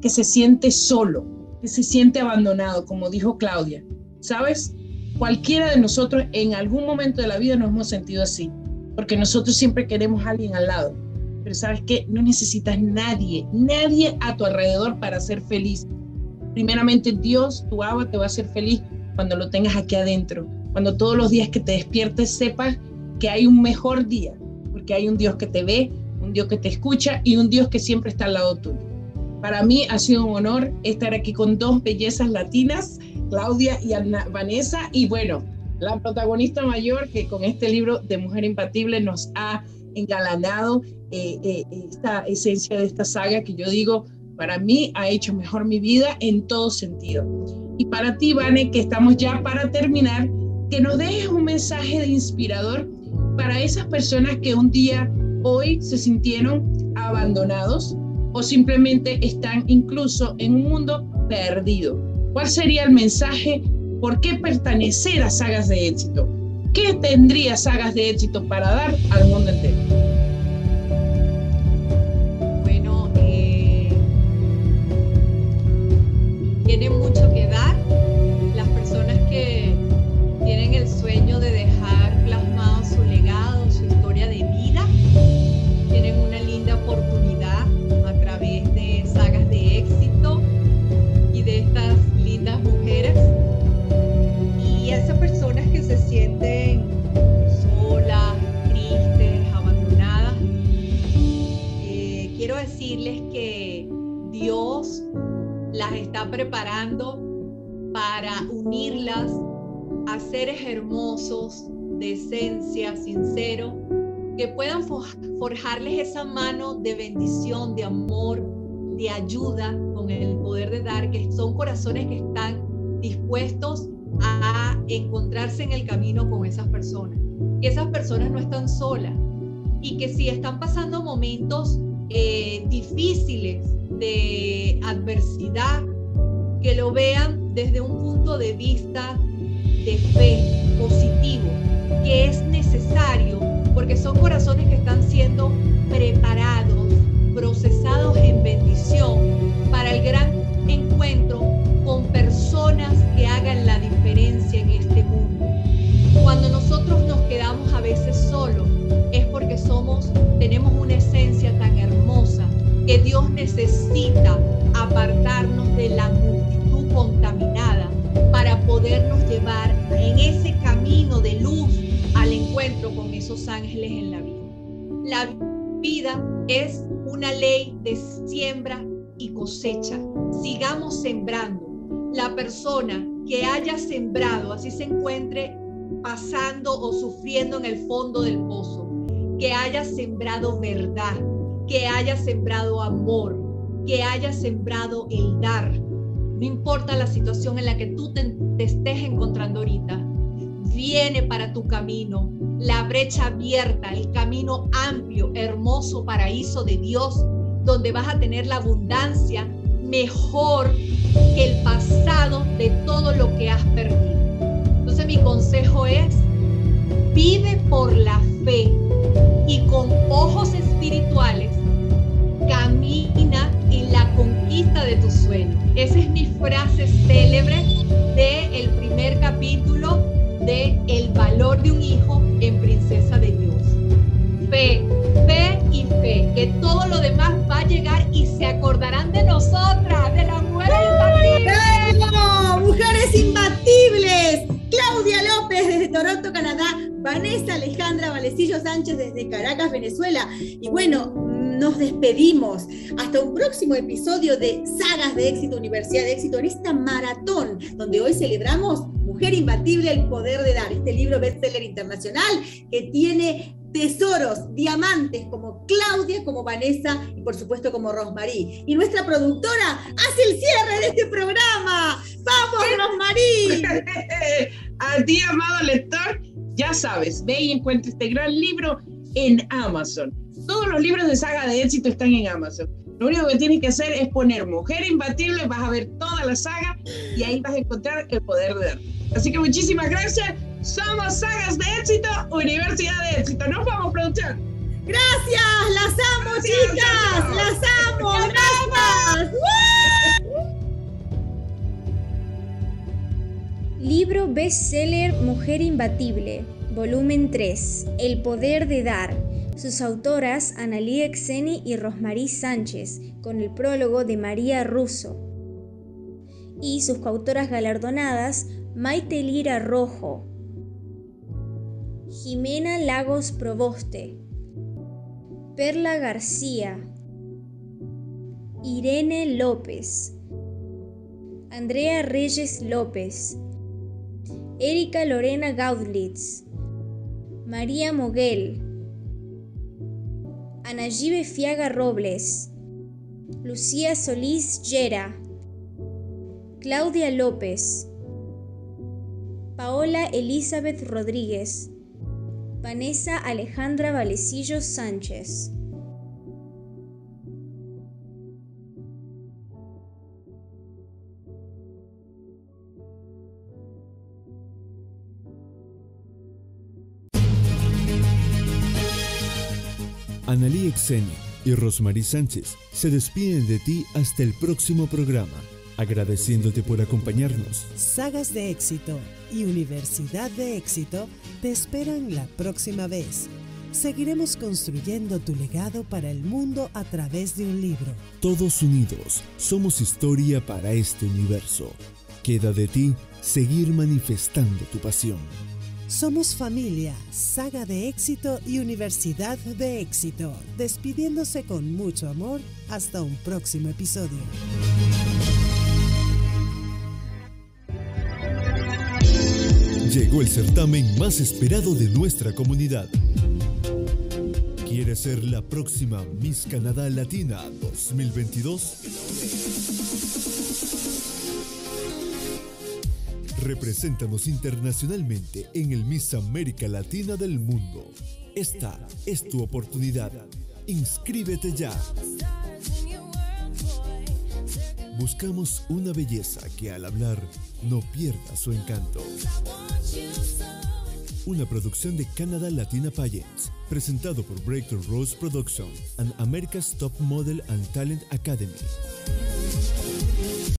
que se siente solo, que se siente abandonado, como dijo Claudia. ¿Sabes? Cualquiera de nosotros en algún momento de la vida nos hemos sentido así, porque nosotros siempre queremos a alguien al lado sabes que no necesitas nadie, nadie a tu alrededor para ser feliz. Primeramente Dios, tu agua te va a hacer feliz cuando lo tengas aquí adentro, cuando todos los días que te despiertes sepas que hay un mejor día, porque hay un Dios que te ve, un Dios que te escucha y un Dios que siempre está al lado tuyo. Para mí ha sido un honor estar aquí con dos bellezas latinas, Claudia y Vanessa, y bueno, la protagonista mayor que con este libro de Mujer Impatible nos ha engalanado eh, eh, esta esencia de esta saga que yo digo, para mí ha hecho mejor mi vida en todo sentido. Y para ti, Vane, que estamos ya para terminar, que nos dejes un mensaje de inspirador para esas personas que un día, hoy, se sintieron abandonados o simplemente están incluso en un mundo perdido. ¿Cuál sería el mensaje? ¿Por qué pertenecer a sagas de éxito? ¿Qué tendría sagas de éxito para dar al mundo entero? Bueno, eh, tiene mucho que dar. Está preparando para unirlas a seres hermosos, de esencia, sincero, que puedan forjarles esa mano de bendición, de amor, de ayuda con el poder de dar, que son corazones que están dispuestos a encontrarse en el camino con esas personas. Que esas personas no están solas y que si están pasando momentos eh, difíciles de adversidad, que lo vean desde un punto de vista de fe positivo, que es necesario porque son corazones que están siendo preparados, procesados en bendición para el gran encuentro con personas que hagan la diferencia en este mundo. Cuando nosotros nos quedamos a veces solos apartarnos de la multitud contaminada para podernos llevar en ese camino de luz al encuentro con esos ángeles en la vida. La vida es una ley de siembra y cosecha. Sigamos sembrando. La persona que haya sembrado, así se encuentre pasando o sufriendo en el fondo del pozo, que haya sembrado verdad, que haya sembrado amor, que haya sembrado el dar. No importa la situación en la que tú te, te estés encontrando ahorita, viene para tu camino, la brecha abierta, el camino amplio, hermoso paraíso de Dios, donde vas a tener la abundancia mejor que el pasado de todo lo que has perdido. Entonces mi consejo es, vive por la fe y con ojos espirituales camina en la conquista de tu sueño. Esa es mi frase célebre del el primer capítulo de El valor de un hijo en Princesa de Dios. Fe, fe y fe, que todo lo demás va a llegar y se acordarán de nosotras, de las mujeres imbatibles. ¡Mujeres imbatibles! Claudia López desde Toronto, Canadá, Vanessa Alejandra Valecillo Sánchez desde Caracas, Venezuela. Y bueno, nos despedimos. Hasta un próximo episodio de Sagas de Éxito, Universidad de Éxito, en esta maratón, donde hoy celebramos Mujer Imbatible, el poder de dar, este libro bestseller internacional que tiene tesoros, diamantes como Claudia, como Vanessa y por supuesto como Rosmarie. Y nuestra productora hace el cierre de este programa. ¡Vamos, Rosmarie! A ti, amado lector, ya sabes, ve y encuentra este gran libro en Amazon. Todos los libros de saga de éxito están en Amazon. Lo único que tienes que hacer es poner Mujer Imbatible, vas a ver toda la saga y ahí vas a encontrar el poder de dar. Así que muchísimas gracias. Somos Sagas de Éxito, Universidad de Éxito. Nos vamos, producción. Gracias, las amo, chicas. Las amo, gracias. Libro bestseller Mujer Imbatible, volumen 3, El poder de dar. Sus autoras Analí Exeni y Rosmarie Sánchez, con el prólogo de María Russo. Y sus coautoras galardonadas Maite Lira Rojo, Jimena Lagos Proboste, Perla García, Irene López, Andrea Reyes López, Erika Lorena Gaudlitz, María Moguel, Anayibe Fiaga Robles, Lucía Solís Yera, Claudia López, Paola Elizabeth Rodríguez, Vanessa Alejandra Valecillo Sánchez. Exeni y Rosmarie Sánchez se despiden de ti hasta el próximo programa, agradeciéndote por acompañarnos. Sagas de éxito y Universidad de éxito te esperan la próxima vez. Seguiremos construyendo tu legado para el mundo a través de un libro. Todos unidos somos historia para este universo. Queda de ti seguir manifestando tu pasión. Somos familia, saga de éxito y Universidad de éxito, despidiéndose con mucho amor hasta un próximo episodio. Llegó el certamen más esperado de nuestra comunidad. ¿Quieres ser la próxima Miss Canadá Latina 2022? Represéntanos internacionalmente en el Miss América Latina del mundo. Esta es tu oportunidad. Inscríbete ya. Buscamos una belleza que al hablar no pierda su encanto. Una producción de Canada Latina Pageants, presentado por Breakthrough Rose Production and America's Top Model and Talent Academy.